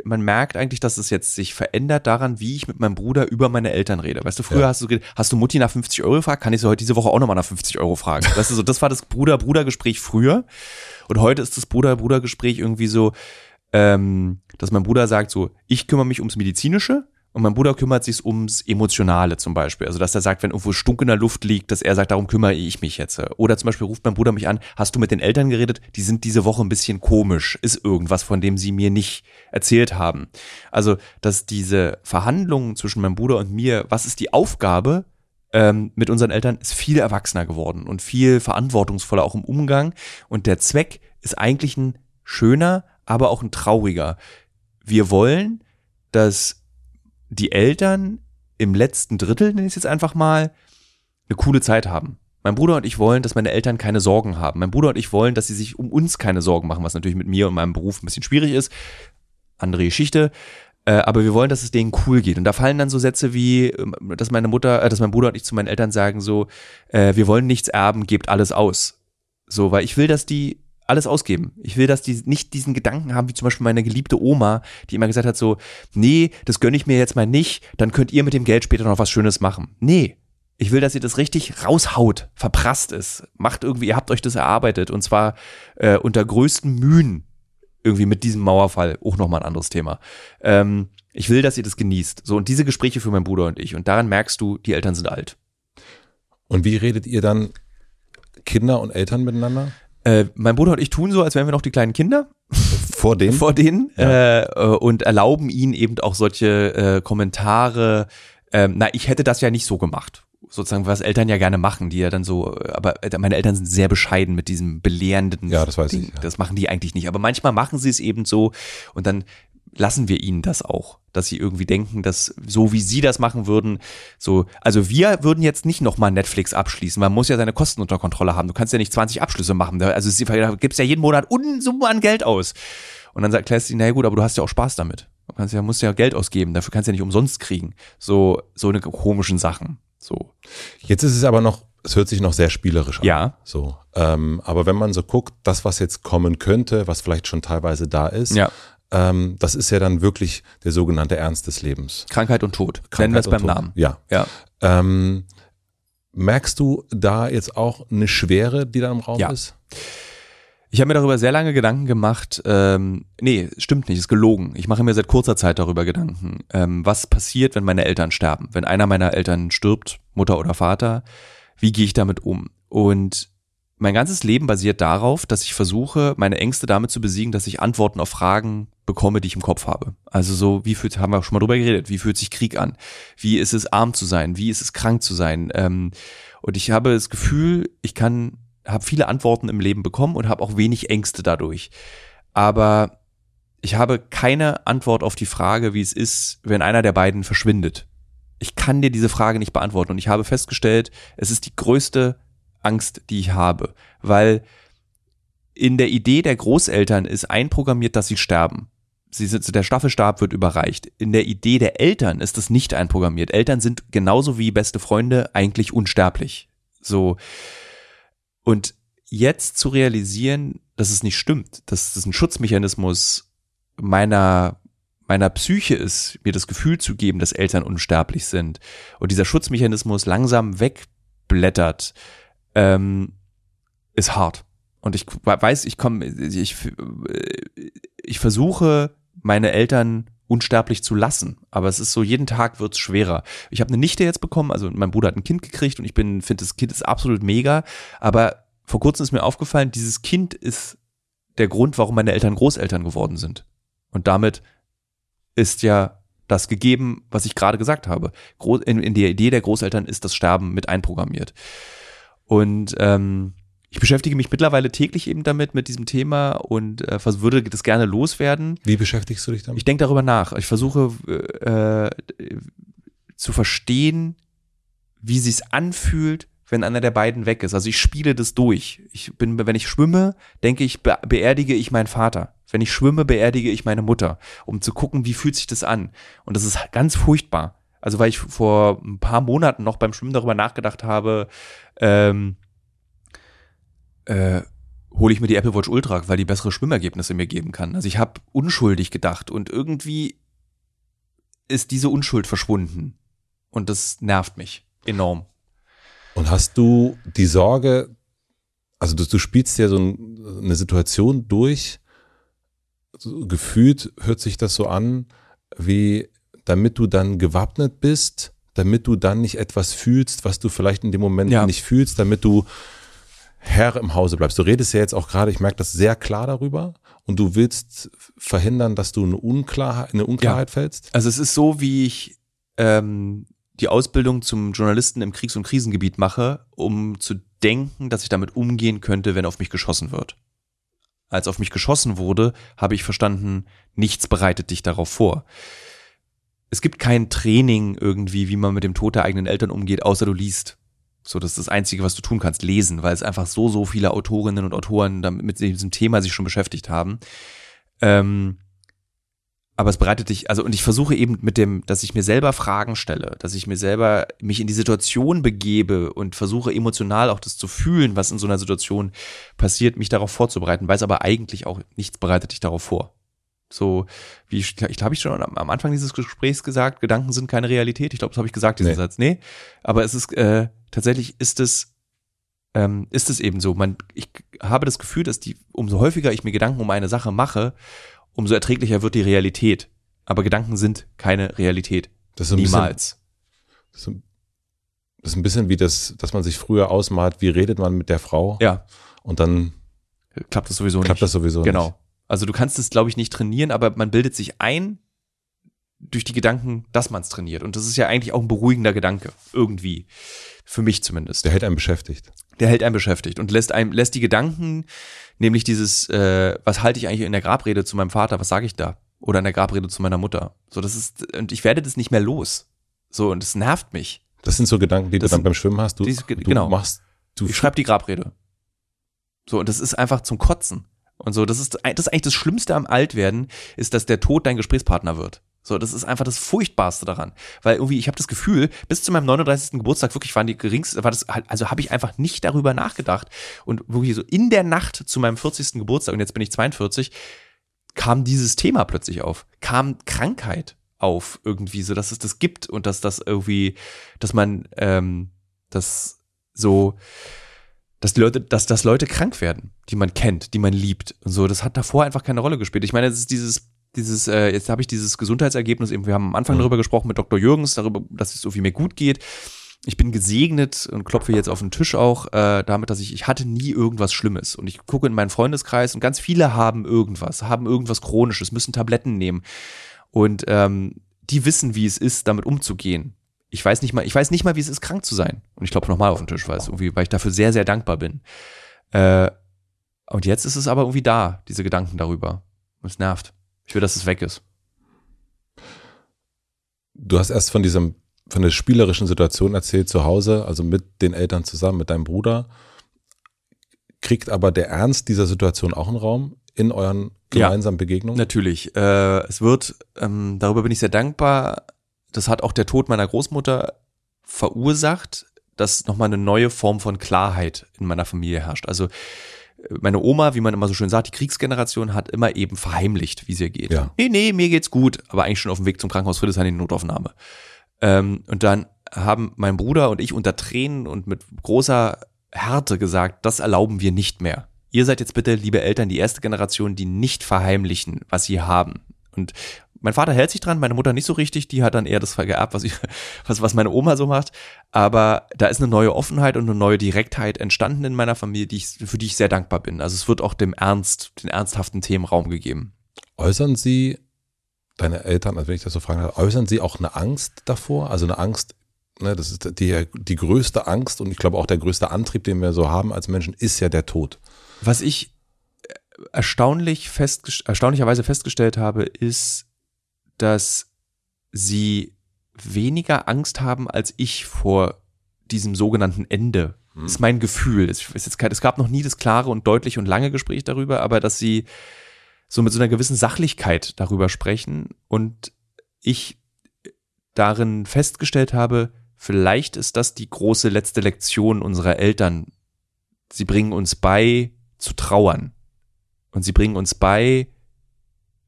man merkt eigentlich, dass es jetzt sich verändert daran, wie ich mit meinem Bruder über meine Eltern rede. Weißt du, früher ja. hast du hast du Mutti nach 50 Euro gefragt, kann ich sie heute diese Woche auch nochmal nach 50 Euro fragen. Weißt du, so das war das Bruder-Bruder-Gespräch früher. Und heute ist das Bruder-Bruder-Gespräch irgendwie so. ähm, dass mein Bruder sagt so, ich kümmere mich ums Medizinische und mein Bruder kümmert sich ums Emotionale zum Beispiel. Also, dass er sagt, wenn irgendwo Stunk in der Luft liegt, dass er sagt, darum kümmere ich mich jetzt. Oder zum Beispiel ruft mein Bruder mich an, hast du mit den Eltern geredet? Die sind diese Woche ein bisschen komisch. Ist irgendwas, von dem sie mir nicht erzählt haben. Also, dass diese Verhandlungen zwischen meinem Bruder und mir, was ist die Aufgabe, ähm, mit unseren Eltern ist viel erwachsener geworden und viel verantwortungsvoller auch im Umgang. Und der Zweck ist eigentlich ein schöner, aber auch ein trauriger. Wir wollen, dass die Eltern im letzten Drittel, nenne ich es jetzt einfach mal, eine coole Zeit haben. Mein Bruder und ich wollen, dass meine Eltern keine Sorgen haben. Mein Bruder und ich wollen, dass sie sich um uns keine Sorgen machen, was natürlich mit mir und meinem Beruf ein bisschen schwierig ist. Andere Geschichte. Äh, aber wir wollen, dass es denen cool geht. Und da fallen dann so Sätze wie, ähm, dass meine Mutter, äh, dass mein Bruder und ich zu meinen Eltern sagen so, äh, wir wollen nichts erben, gebt alles aus. So, weil ich will, dass die alles ausgeben. Ich will, dass die nicht diesen Gedanken haben, wie zum Beispiel meine geliebte Oma, die immer gesagt hat so, nee, das gönne ich mir jetzt mal nicht, dann könnt ihr mit dem Geld später noch was Schönes machen. Nee. Ich will, dass ihr das richtig raushaut, verprasst ist. Macht irgendwie, ihr habt euch das erarbeitet und zwar äh, unter größten Mühen irgendwie mit diesem Mauerfall. Auch nochmal ein anderes Thema. Ähm, ich will, dass ihr das genießt. So, und diese Gespräche für meinen Bruder und ich. Und daran merkst du, die Eltern sind alt. Und wie redet ihr dann Kinder und Eltern miteinander? Äh, mein Bruder und ich tun so, als wären wir noch die kleinen Kinder. Vor denen? Vor denen. Ja. Äh, und erlauben ihnen eben auch solche äh, Kommentare. Ähm, na, ich hätte das ja nicht so gemacht. Sozusagen, was Eltern ja gerne machen, die ja dann so, aber äh, meine Eltern sind sehr bescheiden mit diesem belehrenden. Ja, das weiß Ding. ich. Ja. Das machen die eigentlich nicht. Aber manchmal machen sie es eben so und dann lassen wir ihnen das auch, dass sie irgendwie denken, dass so wie sie das machen würden, so, also wir würden jetzt nicht nochmal Netflix abschließen, man muss ja seine Kosten unter Kontrolle haben. Du kannst ja nicht 20 Abschlüsse machen. Also da gibst ja jeden Monat Unsummen an Geld aus. Und dann du ihnen, naja gut, aber du hast ja auch Spaß damit. Du kannst ja, musst ja Geld ausgeben, dafür kannst du ja nicht umsonst kriegen. So, so eine komischen Sachen. So. Jetzt ist es aber noch, es hört sich noch sehr spielerisch an. Ja. So. Ähm, aber wenn man so guckt, das, was jetzt kommen könnte, was vielleicht schon teilweise da ist, ja ähm, das ist ja dann wirklich der sogenannte Ernst des Lebens. Krankheit und Tod. Krankheit Nennen wir es beim Tod. Namen. Ja. ja. Ähm, merkst du da jetzt auch eine Schwere, die da im Raum ja. ist? Ich habe mir darüber sehr lange Gedanken gemacht. Ähm, nee, stimmt nicht, ist gelogen. Ich mache mir seit kurzer Zeit darüber Gedanken. Ähm, was passiert, wenn meine Eltern sterben? Wenn einer meiner Eltern stirbt, Mutter oder Vater, wie gehe ich damit um? Und mein ganzes Leben basiert darauf, dass ich versuche, meine Ängste damit zu besiegen, dass ich Antworten auf Fragen bekomme, die ich im Kopf habe. Also so, wie fühlt, haben wir auch schon mal drüber geredet, wie fühlt sich Krieg an? Wie ist es arm zu sein? Wie ist es krank zu sein? Ähm, und ich habe das Gefühl, ich kann, habe viele Antworten im Leben bekommen und habe auch wenig Ängste dadurch. Aber ich habe keine Antwort auf die Frage, wie es ist, wenn einer der beiden verschwindet. Ich kann dir diese Frage nicht beantworten und ich habe festgestellt, es ist die größte Angst, die ich habe, weil in der Idee der Großeltern ist einprogrammiert, dass sie sterben. Sie sind, der Staffelstab wird überreicht. In der Idee der Eltern ist das nicht einprogrammiert. Eltern sind genauso wie beste Freunde eigentlich unsterblich. So. Und jetzt zu realisieren, dass es nicht stimmt, dass das ein Schutzmechanismus meiner, meiner Psyche ist, mir das Gefühl zu geben, dass Eltern unsterblich sind und dieser Schutzmechanismus langsam wegblättert, ähm, ist hart. Und ich weiß, ich komme, ich, ich versuche, meine Eltern unsterblich zu lassen. Aber es ist so, jeden Tag wird's schwerer. Ich habe eine Nichte jetzt bekommen, also mein Bruder hat ein Kind gekriegt und ich bin, finde, das Kind ist absolut mega. Aber vor kurzem ist mir aufgefallen, dieses Kind ist der Grund, warum meine Eltern Großeltern geworden sind. Und damit ist ja das gegeben, was ich gerade gesagt habe. In, in der Idee der Großeltern ist das Sterben mit einprogrammiert. Und ähm, ich beschäftige mich mittlerweile täglich eben damit, mit diesem Thema und äh, würde das gerne loswerden. Wie beschäftigst du dich damit? Ich denke darüber nach. Ich versuche äh, zu verstehen, wie sich's anfühlt, wenn einer der beiden weg ist. Also ich spiele das durch. Ich bin, wenn ich schwimme, denke ich, be beerdige ich meinen Vater. Wenn ich schwimme, beerdige ich meine Mutter, um zu gucken, wie fühlt sich das an. Und das ist ganz furchtbar. Also weil ich vor ein paar Monaten noch beim Schwimmen darüber nachgedacht habe, ähm, äh, hole ich mir die Apple Watch Ultra, weil die bessere Schwimmergebnisse mir geben kann. Also ich habe unschuldig gedacht und irgendwie ist diese Unschuld verschwunden. Und das nervt mich enorm. Und hast du die Sorge, also du, du spielst ja so eine Situation durch, also gefühlt hört sich das so an, wie damit du dann gewappnet bist, damit du dann nicht etwas fühlst, was du vielleicht in dem Moment ja. nicht fühlst, damit du Herr im Hause bleibst. Du redest ja jetzt auch gerade, ich merke das sehr klar darüber und du willst verhindern, dass du eine Unklarheit, eine Unklarheit ja. fällst. Also es ist so, wie ich ähm, die Ausbildung zum Journalisten im Kriegs- und Krisengebiet mache, um zu denken, dass ich damit umgehen könnte, wenn auf mich geschossen wird. Als auf mich geschossen wurde, habe ich verstanden, nichts bereitet dich darauf vor. Es gibt kein Training irgendwie, wie man mit dem Tod der eigenen Eltern umgeht, außer du liest. So, das ist das Einzige, was du tun kannst, lesen, weil es einfach so, so viele Autorinnen und Autoren damit mit diesem Thema sich schon beschäftigt haben. Ähm, aber es bereitet dich, also und ich versuche eben mit dem, dass ich mir selber Fragen stelle, dass ich mir selber mich in die Situation begebe und versuche emotional auch das zu fühlen, was in so einer Situation passiert, mich darauf vorzubereiten, weiß aber eigentlich auch nichts bereitet dich darauf vor. So, wie ich, ich habe ich schon am Anfang dieses Gesprächs gesagt, Gedanken sind keine Realität. Ich glaube, das habe ich gesagt, diesen nee. Satz. Nee, aber es ist äh, tatsächlich ist es ähm, ist es eben so. Man, ich habe das Gefühl, dass die umso häufiger ich mir Gedanken um eine Sache mache, umso erträglicher wird die Realität. Aber Gedanken sind keine Realität. Das ist Niemals. Bisschen, das ist ein bisschen wie das, dass man sich früher ausmalt, wie redet man mit der Frau. Ja. Und dann klappt das sowieso klappt nicht. Klappt das sowieso genau. nicht. Genau. Also du kannst es, glaube ich, nicht trainieren, aber man bildet sich ein durch die Gedanken, dass man es trainiert. Und das ist ja eigentlich auch ein beruhigender Gedanke. Irgendwie. Für mich zumindest. Der hält einen beschäftigt. Der hält einen beschäftigt und lässt einem, lässt die Gedanken, nämlich dieses, äh, was halte ich eigentlich in der Grabrede zu meinem Vater, was sage ich da? Oder in der Grabrede zu meiner Mutter. So, das ist, und ich werde das nicht mehr los. So, und es nervt mich. Das sind so Gedanken, die das du dann beim Schwimmen hast. Du, diese, du genau. machst, du ich schreibe die Grabrede. So, und das ist einfach zum Kotzen. Und so, das ist, das ist eigentlich das Schlimmste am Altwerden, ist, dass der Tod dein Gesprächspartner wird. So, das ist einfach das Furchtbarste daran. Weil irgendwie, ich habe das Gefühl, bis zu meinem 39. Geburtstag wirklich waren die geringste, war das, also habe ich einfach nicht darüber nachgedacht. Und wirklich so in der Nacht zu meinem 40. Geburtstag, und jetzt bin ich 42, kam dieses Thema plötzlich auf. Kam Krankheit auf irgendwie, so dass es das gibt und dass das irgendwie, dass man ähm, das so, dass die Leute, dass, dass Leute krank werden, die man kennt, die man liebt und so. Das hat davor einfach keine Rolle gespielt. Ich meine, es ist dieses dieses, äh, jetzt habe ich dieses Gesundheitsergebnis, eben, wir haben am Anfang mhm. darüber gesprochen mit Dr. Jürgens, darüber, dass es so wie mir gut geht. Ich bin gesegnet und klopfe jetzt auf den Tisch auch äh, damit, dass ich, ich hatte nie irgendwas Schlimmes. Und ich gucke in meinen Freundeskreis und ganz viele haben irgendwas, haben irgendwas Chronisches, müssen Tabletten nehmen. Und ähm, die wissen, wie es ist, damit umzugehen. Ich weiß nicht mal, ich weiß nicht mal, wie es ist, krank zu sein. Und ich klopfe nochmal auf den Tisch, weil, es irgendwie, weil ich dafür sehr, sehr dankbar bin. Äh, und jetzt ist es aber irgendwie da, diese Gedanken darüber. Und es nervt. Ich will, dass es weg ist. Du hast erst von diesem, von der spielerischen Situation erzählt zu Hause, also mit den Eltern zusammen, mit deinem Bruder. Kriegt aber der Ernst dieser Situation auch einen Raum in euren gemeinsamen ja, Begegnungen? Natürlich. Äh, es wird, ähm, darüber bin ich sehr dankbar. Das hat auch der Tod meiner Großmutter verursacht, dass nochmal eine neue Form von Klarheit in meiner Familie herrscht. Also meine Oma, wie man immer so schön sagt, die Kriegsgeneration hat immer eben verheimlicht, wie es ihr geht. Ja. Nee, nee, mir geht's gut, aber eigentlich schon auf dem Weg zum Krankenhaus Friedrichshain in die Notaufnahme. Ähm, und dann haben mein Bruder und ich unter Tränen und mit großer Härte gesagt, das erlauben wir nicht mehr. Ihr seid jetzt bitte, liebe Eltern, die erste Generation, die nicht verheimlichen, was sie haben. Und mein Vater hält sich dran, meine Mutter nicht so richtig, die hat dann eher das geerbt, was, ich, was, was meine Oma so macht. Aber da ist eine neue Offenheit und eine neue Direktheit entstanden in meiner Familie, die ich, für die ich sehr dankbar bin. Also es wird auch dem Ernst, den ernsthaften Themen Raum gegeben. Äußern Sie, deine Eltern, also wenn ich das so fragen darf, äußern Sie auch eine Angst davor? Also eine Angst, ne, das ist die, die größte Angst und ich glaube auch der größte Antrieb, den wir so haben als Menschen, ist ja der Tod. Was ich erstaunlich fest, erstaunlicherweise festgestellt habe, ist, dass sie weniger Angst haben als ich vor diesem sogenannten Ende. Hm. Ist mein Gefühl. Es, ist jetzt, es gab noch nie das klare und deutliche und lange Gespräch darüber, aber dass sie so mit so einer gewissen Sachlichkeit darüber sprechen und ich darin festgestellt habe, vielleicht ist das die große letzte Lektion unserer Eltern. Sie bringen uns bei zu trauern und sie bringen uns bei,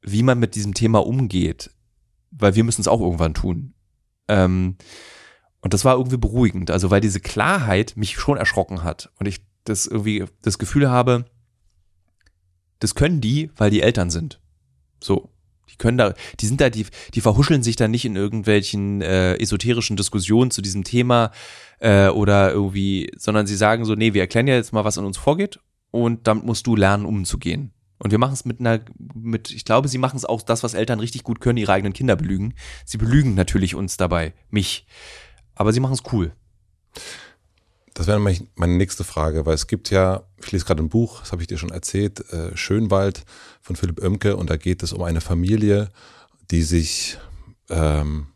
wie man mit diesem Thema umgeht, weil wir müssen es auch irgendwann tun. Ähm, und das war irgendwie beruhigend, also weil diese Klarheit mich schon erschrocken hat und ich das irgendwie das Gefühl habe, das können die, weil die Eltern sind. So. Die können da, die sind da, die, die verhuscheln sich da nicht in irgendwelchen äh, esoterischen Diskussionen zu diesem Thema äh, oder irgendwie, sondern sie sagen so, nee, wir erklären ja jetzt mal, was in uns vorgeht und damit musst du lernen, umzugehen. Und wir machen es mit einer, mit, ich glaube, sie machen es auch das, was Eltern richtig gut können, ihre eigenen Kinder belügen. Sie belügen natürlich uns dabei, mich. Aber sie machen es cool. Das wäre meine nächste Frage, weil es gibt ja, ich lese gerade ein Buch, das habe ich dir schon erzählt, äh, Schönwald von Philipp Oemke und da geht es um eine Familie, die sich ähm,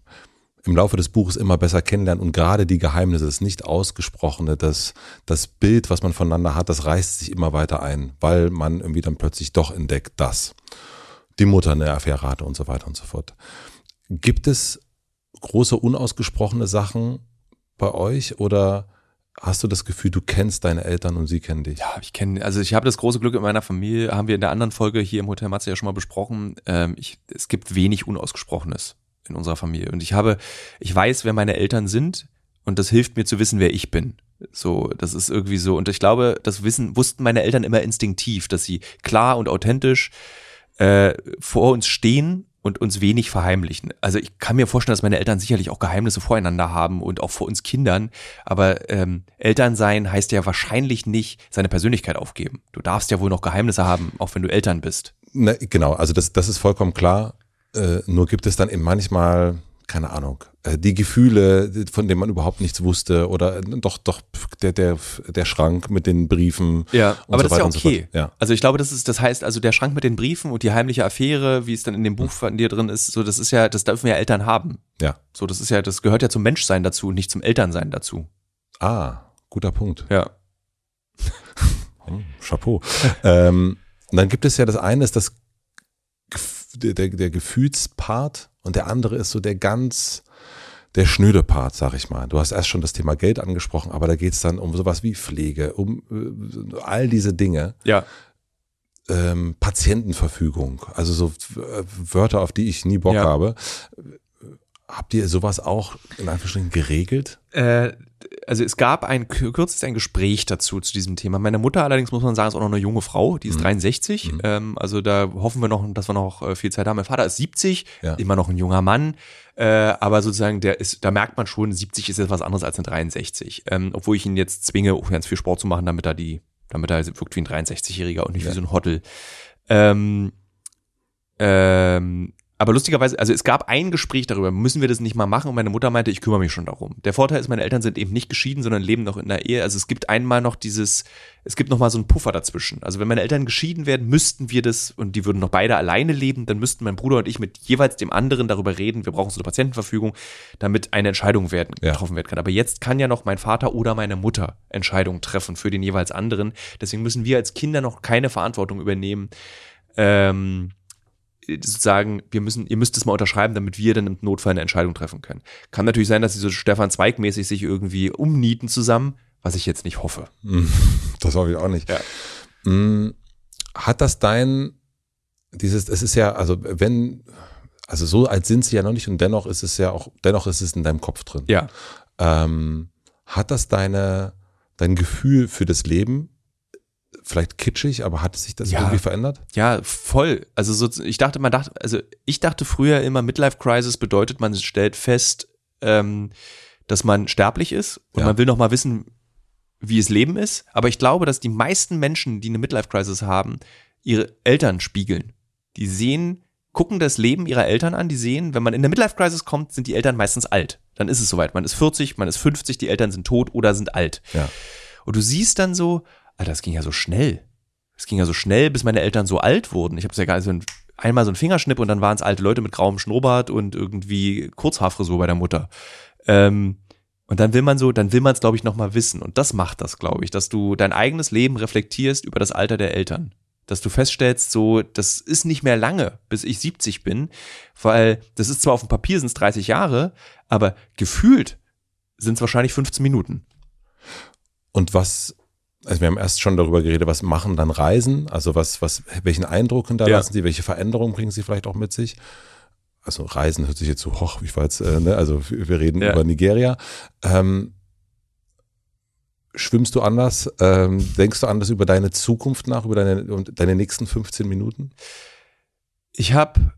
im Laufe des Buches immer besser kennenlernen und gerade die Geheimnisse, das nicht ausgesprochene, das, das Bild, was man voneinander hat, das reißt sich immer weiter ein, weil man irgendwie dann plötzlich doch entdeckt, dass die Mutter eine Affäre hatte und so weiter und so fort. Gibt es große unausgesprochene Sachen bei euch oder hast du das Gefühl, du kennst deine Eltern und sie kennen dich? Ja, ich kenne, also ich habe das große Glück in meiner Familie, haben wir in der anderen Folge hier im Hotel Matze ja schon mal besprochen. Ähm, ich, es gibt wenig Unausgesprochenes in unserer Familie. Und ich habe, ich weiß, wer meine Eltern sind und das hilft mir zu wissen, wer ich bin. So, das ist irgendwie so. Und ich glaube, das wissen, wussten meine Eltern immer instinktiv, dass sie klar und authentisch äh, vor uns stehen und uns wenig verheimlichen. Also ich kann mir vorstellen, dass meine Eltern sicherlich auch Geheimnisse voreinander haben und auch vor uns Kindern. Aber ähm, Eltern sein heißt ja wahrscheinlich nicht seine Persönlichkeit aufgeben. Du darfst ja wohl noch Geheimnisse haben, auch wenn du Eltern bist. Ne, genau, also das, das ist vollkommen klar. Äh, nur gibt es dann eben manchmal, keine Ahnung, äh, die Gefühle, von denen man überhaupt nichts wusste oder äh, doch, doch der, der, der Schrank mit den Briefen. Ja, aber so das ist ja okay. So ja. Also ich glaube, das ist, das heißt, also der Schrank mit den Briefen und die heimliche Affäre, wie es dann in dem Buch von dir drin ist, so, das ist ja, das dürfen ja Eltern haben. Ja. So, das ist ja, das gehört ja zum Menschsein dazu und nicht zum Elternsein dazu. Ah, guter Punkt. Ja. Hm, Chapeau. ähm, dann gibt es ja das eine, ist das der, der, der Gefühlspart und der andere ist so der ganz, der schnöde Part, sag ich mal. Du hast erst schon das Thema Geld angesprochen, aber da geht es dann um sowas wie Pflege, um äh, all diese Dinge. Ja. Ähm, Patientenverfügung, also so äh, Wörter, auf die ich nie Bock ja. habe. Habt ihr sowas auch in Anführungsstrichen geregelt? Äh, also es gab ein kürzlich ein Gespräch dazu zu diesem Thema. Meine Mutter allerdings muss man sagen ist auch noch eine junge Frau, die ist mhm. 63. Mhm. Ähm, also da hoffen wir noch, dass wir noch äh, viel Zeit haben. Mein Vater ist 70, ja. immer noch ein junger Mann, äh, aber sozusagen der ist, da merkt man schon, 70 ist jetzt was anderes als eine 63. Ähm, obwohl ich ihn jetzt zwinge, ganz viel Sport zu machen, damit er die, damit er wirkt wie ein 63-Jähriger und nicht ja. wie so ein Hoddle. Ähm, ähm, aber lustigerweise, also es gab ein Gespräch darüber, müssen wir das nicht mal machen? Und meine Mutter meinte, ich kümmere mich schon darum. Der Vorteil ist, meine Eltern sind eben nicht geschieden, sondern leben noch in der Ehe. Also es gibt einmal noch dieses, es gibt noch mal so einen Puffer dazwischen. Also wenn meine Eltern geschieden werden, müssten wir das, und die würden noch beide alleine leben, dann müssten mein Bruder und ich mit jeweils dem anderen darüber reden, wir brauchen so eine Patientenverfügung, damit eine Entscheidung werden, getroffen werden kann. Aber jetzt kann ja noch mein Vater oder meine Mutter Entscheidungen treffen für den jeweils anderen. Deswegen müssen wir als Kinder noch keine Verantwortung übernehmen. Ähm, sozusagen, wir müssen, ihr müsst es mal unterschreiben, damit wir dann im Notfall eine Entscheidung treffen können. Kann natürlich sein, dass sie so Stefan Zweig-mäßig sich irgendwie umnieten zusammen, was ich jetzt nicht hoffe. Das hoffe ich auch nicht. Ja. Mm, hat das dein, dieses, es ist ja, also wenn, also so alt sind sie ja noch nicht und dennoch ist es ja auch, dennoch ist es in deinem Kopf drin. Ja. Ähm, hat das deine, dein Gefühl für das Leben vielleicht kitschig, aber hat sich das ja, irgendwie verändert? Ja, voll. Also so, ich dachte, man dachte, also ich dachte früher immer, Midlife Crisis bedeutet, man stellt fest, ähm, dass man sterblich ist und ja. man will noch mal wissen, wie es Leben ist. Aber ich glaube, dass die meisten Menschen, die eine Midlife Crisis haben, ihre Eltern spiegeln. Die sehen, gucken das Leben ihrer Eltern an, die sehen, wenn man in der Midlife Crisis kommt, sind die Eltern meistens alt. Dann ist es soweit. Man ist 40, man ist 50, die Eltern sind tot oder sind alt. Ja. Und du siehst dann so, Alter, das ging ja so schnell. Es ging ja so schnell, bis meine Eltern so alt wurden. Ich habe ja gar so ein, einmal so ein Fingerschnipp und dann waren es alte Leute mit grauem Schnurrbart und irgendwie Kurzhaarfrisur bei der Mutter. Ähm, und dann will man so, dann will man es, glaube ich, nochmal wissen. Und das macht das, glaube ich, dass du dein eigenes Leben reflektierst über das Alter der Eltern. Dass du feststellst, so, das ist nicht mehr lange, bis ich 70 bin, weil das ist zwar auf dem Papier sind es 30 Jahre, aber gefühlt sind es wahrscheinlich 15 Minuten. Und was also wir haben erst schon darüber geredet, was machen dann Reisen? Also was, was, welchen Eindruck hinterlassen ja. sie, welche Veränderungen bringen sie vielleicht auch mit sich? Also Reisen hört sich jetzt so hoch, ich war jetzt, äh, ne? also wir reden ja. über Nigeria. Ähm, schwimmst du anders? Ähm, denkst du anders über deine Zukunft nach, über deine, deine nächsten 15 Minuten? Ich habe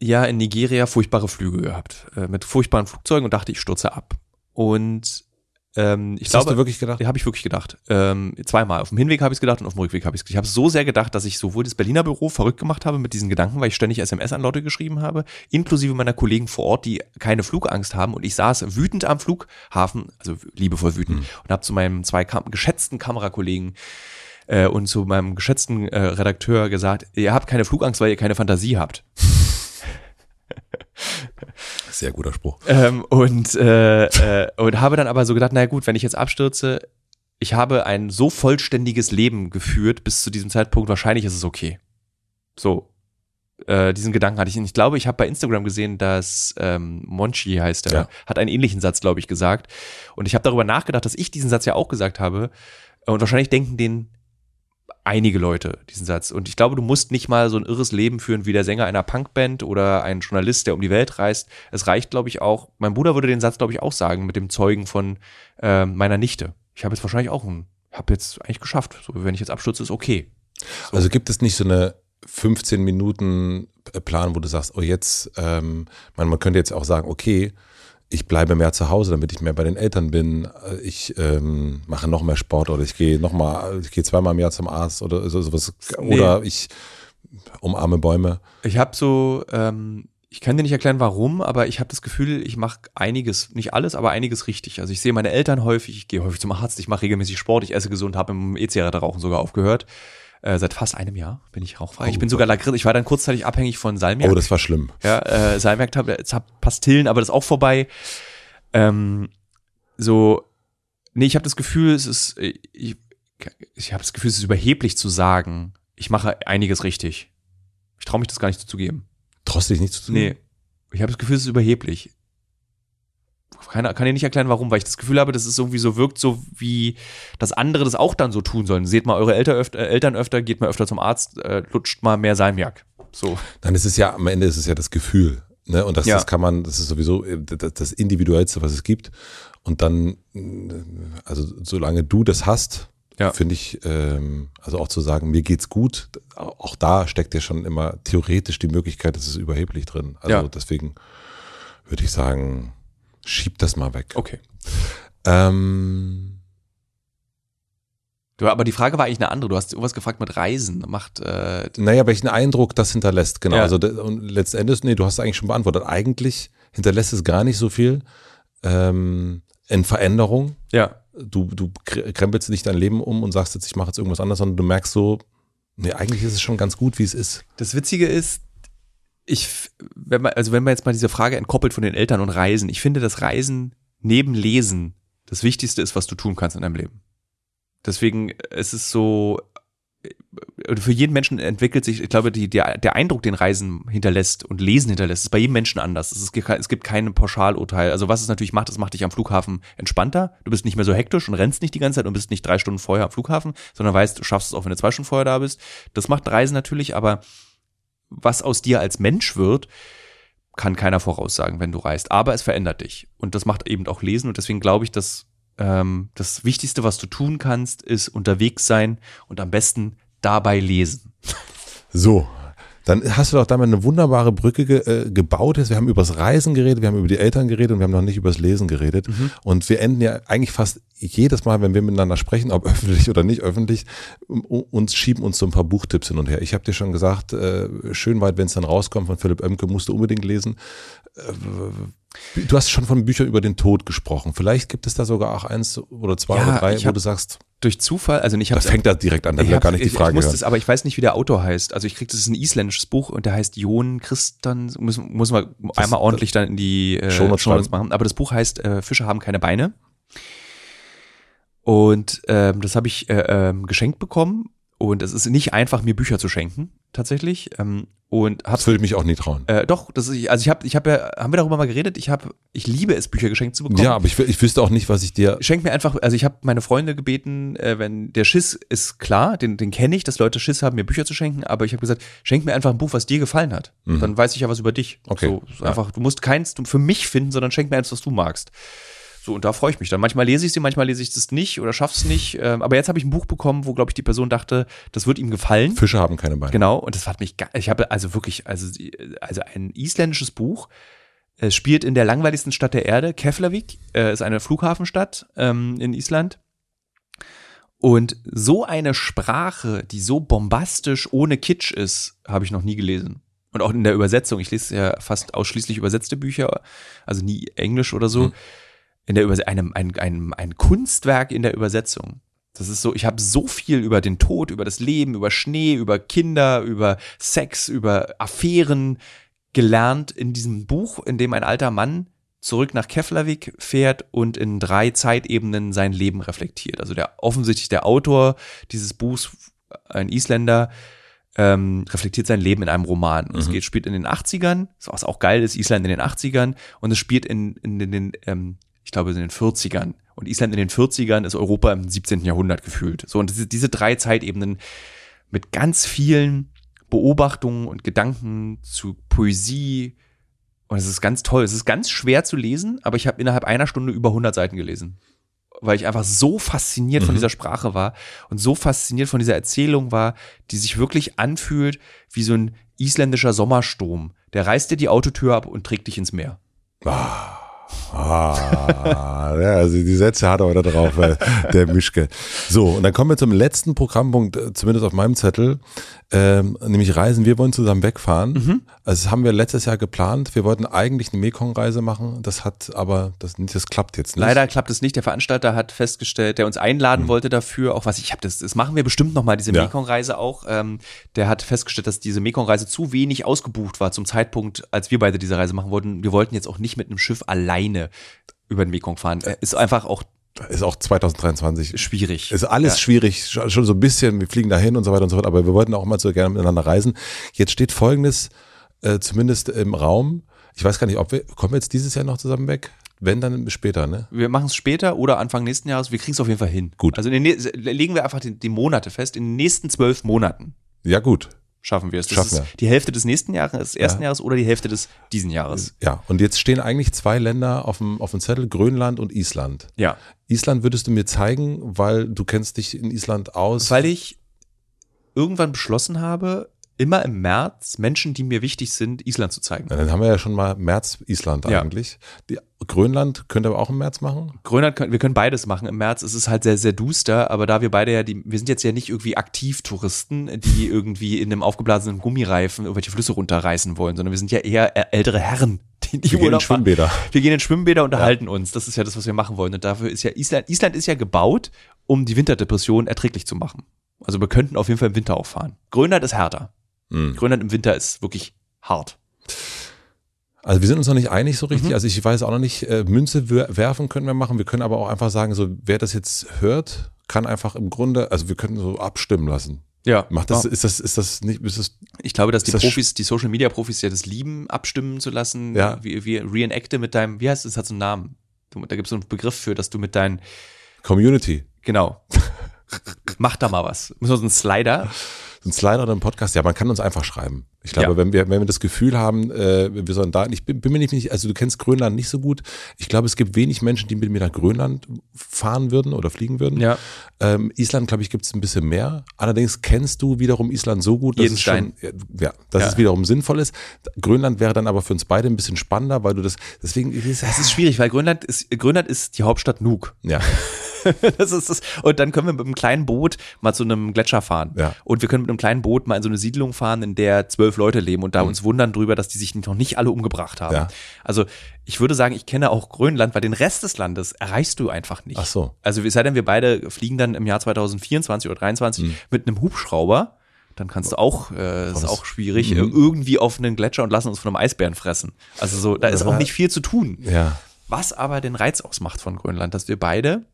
ja in Nigeria furchtbare Flüge gehabt, äh, mit furchtbaren Flugzeugen und dachte, ich stürze ab. Und ähm, ich Das glaube, hast du wirklich gedacht? Habe ich wirklich gedacht. Ähm, zweimal. Auf dem Hinweg habe ich es gedacht und auf dem Rückweg habe ich es gedacht. Ich habe so sehr gedacht, dass ich sowohl das Berliner Büro verrückt gemacht habe mit diesen Gedanken, weil ich ständig SMS an Leute geschrieben habe, inklusive meiner Kollegen vor Ort, die keine Flugangst haben. Und ich saß wütend am Flughafen, also liebevoll wütend, und habe zu meinem zwei Kam geschätzten Kamerakollegen äh, und zu meinem geschätzten äh, Redakteur gesagt, ihr habt keine Flugangst, weil ihr keine Fantasie habt. Sehr guter Spruch. Ähm, und, äh, äh, und habe dann aber so gedacht, naja gut, wenn ich jetzt abstürze, ich habe ein so vollständiges Leben geführt bis zu diesem Zeitpunkt, wahrscheinlich ist es okay. So. Äh, diesen Gedanken hatte ich. Und ich glaube, ich habe bei Instagram gesehen, dass ähm, Monchi heißt er, Ja. hat einen ähnlichen Satz, glaube ich, gesagt. Und ich habe darüber nachgedacht, dass ich diesen Satz ja auch gesagt habe. Und wahrscheinlich denken den einige Leute, diesen Satz. Und ich glaube, du musst nicht mal so ein irres Leben führen wie der Sänger einer Punkband oder ein Journalist, der um die Welt reist. Es reicht, glaube ich, auch, mein Bruder würde den Satz, glaube ich, auch sagen, mit dem Zeugen von ähm, meiner Nichte. Ich habe jetzt wahrscheinlich auch ein, habe jetzt eigentlich geschafft. So, wenn ich jetzt abstürze, ist okay. Also gibt es nicht so eine 15 Minuten Plan, wo du sagst, oh jetzt, ähm, man, man könnte jetzt auch sagen, okay, ich bleibe mehr zu Hause, damit ich mehr bei den Eltern bin. Ich ähm, mache noch mehr Sport oder ich gehe noch mal, ich gehe zweimal im Jahr zum Arzt oder so, sowas. Oder ich umarme Bäume. Ich habe so, ähm, ich kann dir nicht erklären, warum, aber ich habe das Gefühl, ich mache einiges, nicht alles, aber einiges richtig. Also ich sehe meine Eltern häufig, ich gehe häufig zum Arzt, ich mache regelmäßig Sport, ich esse gesund, habe im E-Zigarette-Rauchen sogar aufgehört. Äh, seit fast einem Jahr bin ich rauchfrei. ich Oh bin sogar Lakritz, ich war dann kurzzeitig abhängig von Salmiak. Oh, das war schlimm. Ja, äh, Salmiak, jetzt hab Pastillen, aber das ist auch vorbei. Ähm, so, nee, ich habe das Gefühl, es ist, äh, ich, ich habe das Gefühl, es ist überheblich zu sagen, ich mache einiges richtig. Ich traue mich das gar nicht zuzugeben. Traust dich nicht zu tun? Nee, ich habe das Gefühl, es ist überheblich. Keine, kann dir nicht erklären, warum, weil ich das Gefühl habe, dass es irgendwie so wirkt, so wie, dass andere das auch dann so tun sollen. Seht mal eure Eltern öfter, äh, Eltern öfter geht mal öfter zum Arzt, äh, lutscht mal mehr Salmiak. So. Dann ist es ja, am Ende ist es ja das Gefühl. Ne? Und das, Ja. das kann man, das ist sowieso äh, das, das Individuellste, was es gibt. Und dann, äh, also solange du das hast, Ja. finde ich, ähm, also auch zu sagen, mir geht's gut, auch da steckt ja schon immer theoretisch die Möglichkeit, das ist überheblich drin. Also Ja. deswegen würde ich sagen, schieb das mal weg. Okay. Ähm, Du, aber die Frage war eigentlich eine andere. Du hast irgendwas gefragt mit Reisen. Macht, äh, Naja, welchen Eindruck das hinterlässt, genau. Ja. Also und letztendlich, nee, du hast eigentlich schon beantwortet. Eigentlich hinterlässt es gar nicht so viel ähm, in Veränderung. ja. Du, du kr- krempelst nicht dein Leben um und sagst jetzt, ich mache jetzt irgendwas anderes, sondern du merkst so, nee, eigentlich ist es schon ganz gut, wie es ist. Das Witzige ist, ich, wenn man, also wenn man jetzt mal diese Frage entkoppelt von den Eltern und Reisen, ich finde, dass Reisen neben Lesen das Wichtigste ist, was du tun kannst in deinem Leben. Deswegen es ist so, äh, für jeden Menschen entwickelt sich, ich glaube, die, der, der Eindruck, den Reisen hinterlässt und Lesen hinterlässt, ist bei jedem Menschen anders. Es, ist, es gibt kein Pauschalurteil. Also was es natürlich macht, es macht dich am Flughafen entspannter. Du bist nicht mehr so hektisch und rennst nicht die ganze Zeit und bist nicht drei Stunden vorher am Flughafen, sondern weißt, du schaffst es auch, wenn du zwei Stunden vorher da bist. Das macht Reisen natürlich, aber was aus dir als Mensch wird, kann keiner voraussagen, wenn du reist. Aber es verändert dich. Und das macht eben auch Lesen. Und deswegen glaube ich, dass ähm, das Wichtigste, was du tun kannst, ist unterwegs sein und am besten dabei lesen. So. Dann hast du doch damit eine wunderbare Brücke ge, äh, gebaut. Wir haben über das Reisen geredet, wir haben über die Eltern geredet und wir haben noch nicht über das Lesen geredet. Und wir enden ja eigentlich fast jedes Mal, wenn wir miteinander sprechen, ob öffentlich oder nicht öffentlich, uns schieben uns so ein paar Buchtipps hin und her. Ich habe dir schon gesagt, äh, schön weit, wenn es dann rauskommt von Philipp Oemke, musst du unbedingt lesen. Äh, du hast schon von Büchern über den Tod gesprochen. Vielleicht gibt es da sogar auch eins oder zwei Ja, oder drei, wo hab- du sagst, Durch Zufall, also ich habe das fängt da direkt an, da will ja gar nicht die Frage ich hören. das, aber ich weiß nicht, wie der Autor heißt. Also ich krieg das ist ein isländisches Buch und der heißt Jon Christian. Muss, muss man einmal ordentlich dann in die äh, Shownotes machen. Aber das Buch heißt äh, Fische haben keine Beine. Und ähm, das habe ich äh, ähm, geschenkt bekommen. Und es ist nicht einfach, mir Bücher zu schenken, tatsächlich. Ähm, und hab's Das würde ich mich auch nie trauen. äh, doch, das ist, also ich habe, ich habe ja, haben wir darüber mal geredet? Ich habe, ich liebe es, Bücher geschenkt zu bekommen. Ja, aber ich, ich wüsste auch nicht, was ich dir. Schenk mir einfach, also ich habe meine Freunde gebeten, äh, wenn der Schiss ist klar, den, den kenne ich, dass Leute Schiss haben, mir Bücher zu schenken, aber ich habe gesagt, schenk mir einfach ein Buch, was dir gefallen hat. Dann weiß ich ja was über dich. Mhm. Okay. So, Ja. einfach, du musst keins für mich finden, sondern schenk mir eins, was du magst. So, und da freue ich mich dann. Manchmal lese ich sie, manchmal lese ich das nicht oder schaff's nicht. Ähm, aber jetzt habe ich ein Buch bekommen, wo, glaube ich, die Person dachte, das wird ihm gefallen. Fische haben keine Beine. Genau, und das hat mich, ich habe also wirklich, also, also ein isländisches Buch. Es spielt in der langweiligsten Stadt der Erde, Keflavik, äh, ist eine Flughafenstadt ähm, in Island. Und so eine Sprache, die so bombastisch ohne Kitsch ist, habe ich noch nie gelesen. Und auch in der Übersetzung. Ich lese ja fast ausschließlich übersetzte Bücher, also nie Englisch oder so. Mhm. In der Überse einem, ein, ein, ein Kunstwerk in der Übersetzung. Das ist so, ich habe so viel über den Tod, über das Leben, über Schnee, über Kinder, über Sex, über Affären gelernt in diesem Buch, in dem ein alter Mann zurück nach Keflavik fährt und in drei Zeitebenen sein Leben reflektiert. Also der offensichtlich der Autor dieses Buchs, ein Isländer, ähm, reflektiert sein Leben in einem Roman. Und mhm. es geht, spielt in den 80ern, was auch geil ist, Island in den 80ern und es spielt in, in, in den, ähm, ich glaube, in den 40ern. Und Island in den 40ern ist Europa im 17. Jahrhundert gefühlt. So, und diese, diese drei Zeitebenen mit ganz vielen Beobachtungen und Gedanken zu Poesie, und es ist ganz toll. Es ist ganz schwer zu lesen, aber ich habe innerhalb einer Stunde über 100 Seiten gelesen. Weil ich einfach so fasziniert mhm. von dieser Sprache war und so fasziniert von dieser Erzählung war, die sich wirklich anfühlt wie so ein isländischer Sommersturm. Der reißt dir die Autotür ab und trägt dich ins Meer. Ah. Ah, ja, also die Sätze hat er da drauf, äh, der Mischke. So, und dann kommen wir zum letzten Programmpunkt, äh, zumindest auf meinem Zettel, ähm, nämlich Reisen. Wir wollen zusammen wegfahren. Mhm. Also das haben wir letztes Jahr geplant. Wir wollten eigentlich eine Mekong-Reise machen. Das hat aber, das, das klappt jetzt nicht. Leider klappt es nicht. Der Veranstalter hat festgestellt, der uns einladen mhm. wollte dafür, auch was ich habe, das, das machen wir bestimmt nochmal, diese ja. Mekong-Reise auch. Ähm, der hat festgestellt, dass diese Mekong-Reise zu wenig ausgebucht war zum Zeitpunkt, als wir beide diese Reise machen wollten. Wir wollten jetzt auch nicht mit einem Schiff alleine über den Mekong fahren. Ist einfach auch ist auch 2023 schwierig. Ist alles ja. schwierig, schon so ein bisschen, wir fliegen dahin und so weiter und so fort, aber wir wollten auch immer so gerne miteinander reisen. Jetzt steht folgendes, äh, zumindest im Raum, ich weiß gar nicht, ob wir, kommen wir jetzt dieses Jahr noch zusammen weg? Wenn, dann später, ne? Wir machen es später oder Anfang nächsten Jahres, wir kriegen es auf jeden Fall hin. Gut. Also den, legen wir einfach die, die Monate fest, in den nächsten zwölf Monaten. Ja, gut schaffen wir es. Das schaffen ist wir. die Hälfte des nächsten Jahres, des ersten ja. Jahres oder die Hälfte des diesen Jahres. Ja, und jetzt stehen eigentlich zwei Länder auf dem, auf dem Zettel, Grönland und Island. Ja. Island würdest du mir zeigen, weil du kennst dich in Island aus. Weil ich irgendwann beschlossen habe, immer im März Menschen, die mir wichtig sind, Island zu zeigen. Ja, dann haben wir ja schon mal März Island ja. eigentlich. Die, Grönland könnt ihr aber auch im März machen? Grönland, können, wir können beides machen im März. Es ist halt sehr, sehr duster, aber da wir beide ja, die, wir sind jetzt ja nicht irgendwie Aktivtouristen, die irgendwie in einem aufgeblasenen Gummireifen irgendwelche Flüsse runterreißen wollen, sondern wir sind ja eher ältere Herren, die, die wir gehen in Schwimmbäder. Wir gehen in Schwimmbäder, unterhalten ja. uns. Das ist ja das, was wir machen wollen. Und dafür ist ja Island, Island ist ja gebaut, um die Winterdepression erträglich zu machen. Also wir könnten auf jeden Fall im Winter auch fahren. Grönland ist härter. Mhm. Grönland im Winter ist wirklich hart. Also wir sind uns noch nicht einig so richtig. Mhm. Also ich weiß auch noch nicht, äh, Münze werfen können wir machen. Wir können aber auch einfach sagen, so wer das jetzt hört, kann einfach im Grunde, also wir können so abstimmen lassen. Ja. Macht das, ist das, ist das nicht, ist das, Ich glaube, dass die Profis, die Social Media Profis ja das lieben, abstimmen zu lassen. Ja. Wie, wie reenacte mit deinem, wie heißt es, das hat so einen Namen. Da gibt es so einen Begriff für, dass du mit deinen Community. Genau. Mach da mal was. Müssen wir so einen Slider ein Slider oder ein Podcast, ja, man kann uns einfach schreiben. Ich glaube, ja. wenn wir, wenn wir das Gefühl haben, äh, wir sollen da, ich bin, bin mir nicht, also du kennst Grönland nicht so gut. Ich glaube, es gibt wenig Menschen, die mit mir nach Grönland fahren würden oder fliegen würden. Ja. Ähm, Island, glaube ich, gibt es ein bisschen mehr. Allerdings kennst du wiederum Island so gut, dass Jeden es schon, ja, dass ja. es wiederum sinnvoll ist. Grönland wäre dann aber für uns beide ein bisschen spannender, weil du das, deswegen. Das ist schwierig, weil Grönland ist, Grönland ist die Hauptstadt Nuuk. Ja. das ist das. Und dann können wir mit einem kleinen Boot mal zu einem Gletscher fahren. Ja. Und wir können mit einem kleinen Boot mal in so eine Siedlung fahren, in der zwölf Leute leben und da mhm. uns wundern drüber, dass die sich noch nicht alle umgebracht haben. Ja. Also ich würde sagen, ich kenne auch Grönland, weil den Rest des Landes erreichst du einfach nicht. Ach so. Also es sei denn, wir beide fliegen dann im Jahr 2024 oder 2023 mhm. mit einem Hubschrauber dann kannst du auch, äh, ist auch schwierig, mhm. irgendwie auf einen Gletscher und lassen uns von einem Eisbären fressen. Also so, da ist auch nicht viel zu tun. Ja. Was aber den Reiz ausmacht von Grönland, dass wir beide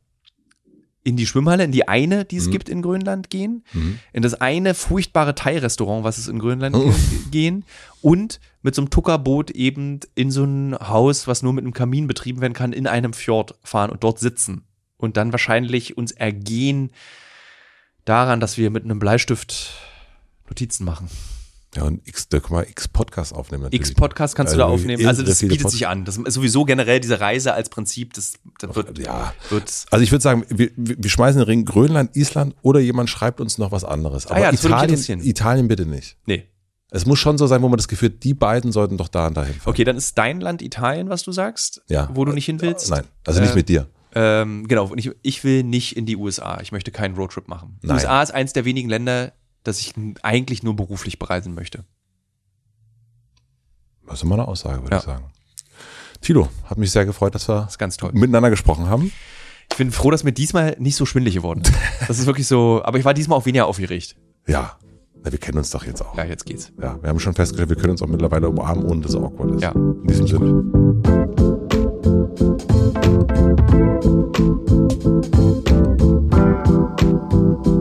in die Schwimmhalle, in die eine, die es mhm. gibt in Grönland gehen, mhm. in das eine furchtbare Thai-Restaurant, was es in Grönland oh. gehen und mit so einem Tuckerboot eben in so ein Haus, was nur mit einem Kamin betrieben werden kann, in einem Fjord fahren und dort sitzen und dann wahrscheinlich uns ergehen daran, dass wir mit einem Bleistift Notizen machen. Ja, und X, da kann man X Podcast aufnehmen. Natürlich. X Podcast kannst also du da aufnehmen. Also das bietet sich an. Das ist sowieso generell diese Reise als Prinzip, das, das wird, ja. wird. Also ich würde sagen, wir, wir schmeißen den Ring Grönland, Island oder jemand schreibt uns noch was anderes. Aber ah ja, Italien, Italien bitte nicht. Nee. Es muss schon so sein, wo man das Gefühl hat, die beiden sollten doch da und dahin fahren. Okay, dann ist dein Land Italien, was du sagst, ja. wo du nicht hin willst. Nein, also nicht äh, mit dir. Ähm, genau, ich, ich will nicht in die USA. Ich möchte keinen Roadtrip machen. Nein. USA ist eins der wenigen Länder, das ich eigentlich nur beruflich bereisen möchte. Das ist immer eine Aussage, würde ja. ich sagen. Tilo, hat mich sehr gefreut, dass wir das ganz toll. miteinander gesprochen haben. Ich bin froh, dass mir diesmal nicht so schwindlig geworden ist. Das ist wirklich so, aber ich war diesmal auch weniger aufgeregt. Ja, na, wir kennen uns doch jetzt auch. Ja, jetzt geht's. Ja, wir haben schon festgestellt, wir können uns auch mittlerweile umarmen, ohne dass es awkward ist. Ja. In diesem Sinne.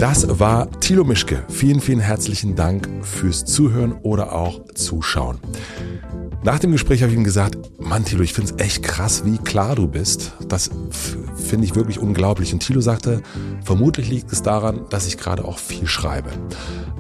Das war Thilo Mischke. Vielen, vielen herzlichen Dank fürs Zuhören oder auch Zuschauen. Nach dem Gespräch habe ich ihm gesagt, Mann Thilo, ich finde es echt krass, wie klar du bist. Das finde ich wirklich unglaublich. Und Thilo sagte, vermutlich liegt es daran, dass ich gerade auch viel schreibe.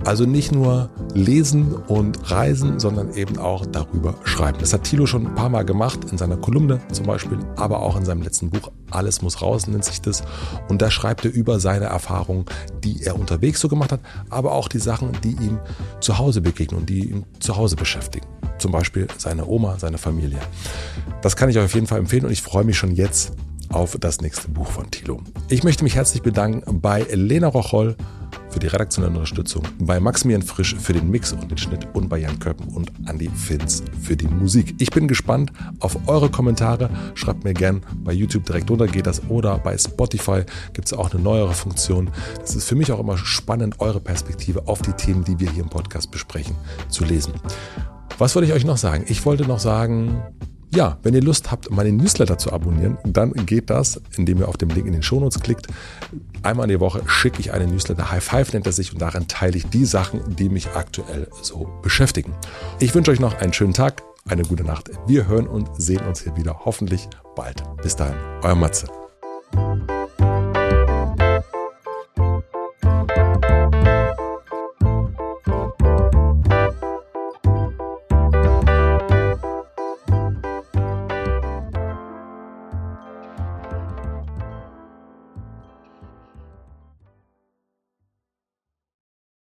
Also nicht nur lesen und reisen, sondern eben auch darüber schreiben. Das hat Thilo schon ein paar Mal gemacht, in seiner Kolumne zum Beispiel, aber auch in seinem letzten Buch Alles muss raus nennt sich das. Und da schreibt er über seine Erfahrungen, die er unterwegs so gemacht hat, aber auch die Sachen, die ihm zu Hause begegnen und die ihn zu Hause beschäftigen. Zum Beispiel seine Oma, seine Familie. Das kann ich euch auf jeden Fall empfehlen und ich freue mich schon jetzt auf das nächste Buch von Thilo. Ich möchte mich herzlich bedanken bei Lena Rocholl für die redaktionelle Unterstützung, bei Maximilian Frisch für den Mix und den Schnitt und bei Jan Köppen und Andy Finz für die Musik. Ich bin gespannt auf eure Kommentare. Schreibt mir gern bei YouTube direkt runter geht das oder bei Spotify gibt es auch eine neuere Funktion. Es ist für mich auch immer spannend, eure Perspektive auf die Themen, die wir hier im Podcast besprechen, zu lesen. Was wollte ich euch noch sagen? Ich wollte noch sagen, ja, wenn ihr Lust habt, meine Newsletter zu abonnieren, dann geht das, indem ihr auf den Link in den Shownotes klickt. Einmal in der Woche schicke ich einen Newsletter. High Five nennt er sich und darin teile ich die Sachen, die mich aktuell so beschäftigen. Ich wünsche euch noch einen schönen Tag, eine gute Nacht. Wir hören und sehen uns hier wieder hoffentlich bald. Bis dahin, euer Matze.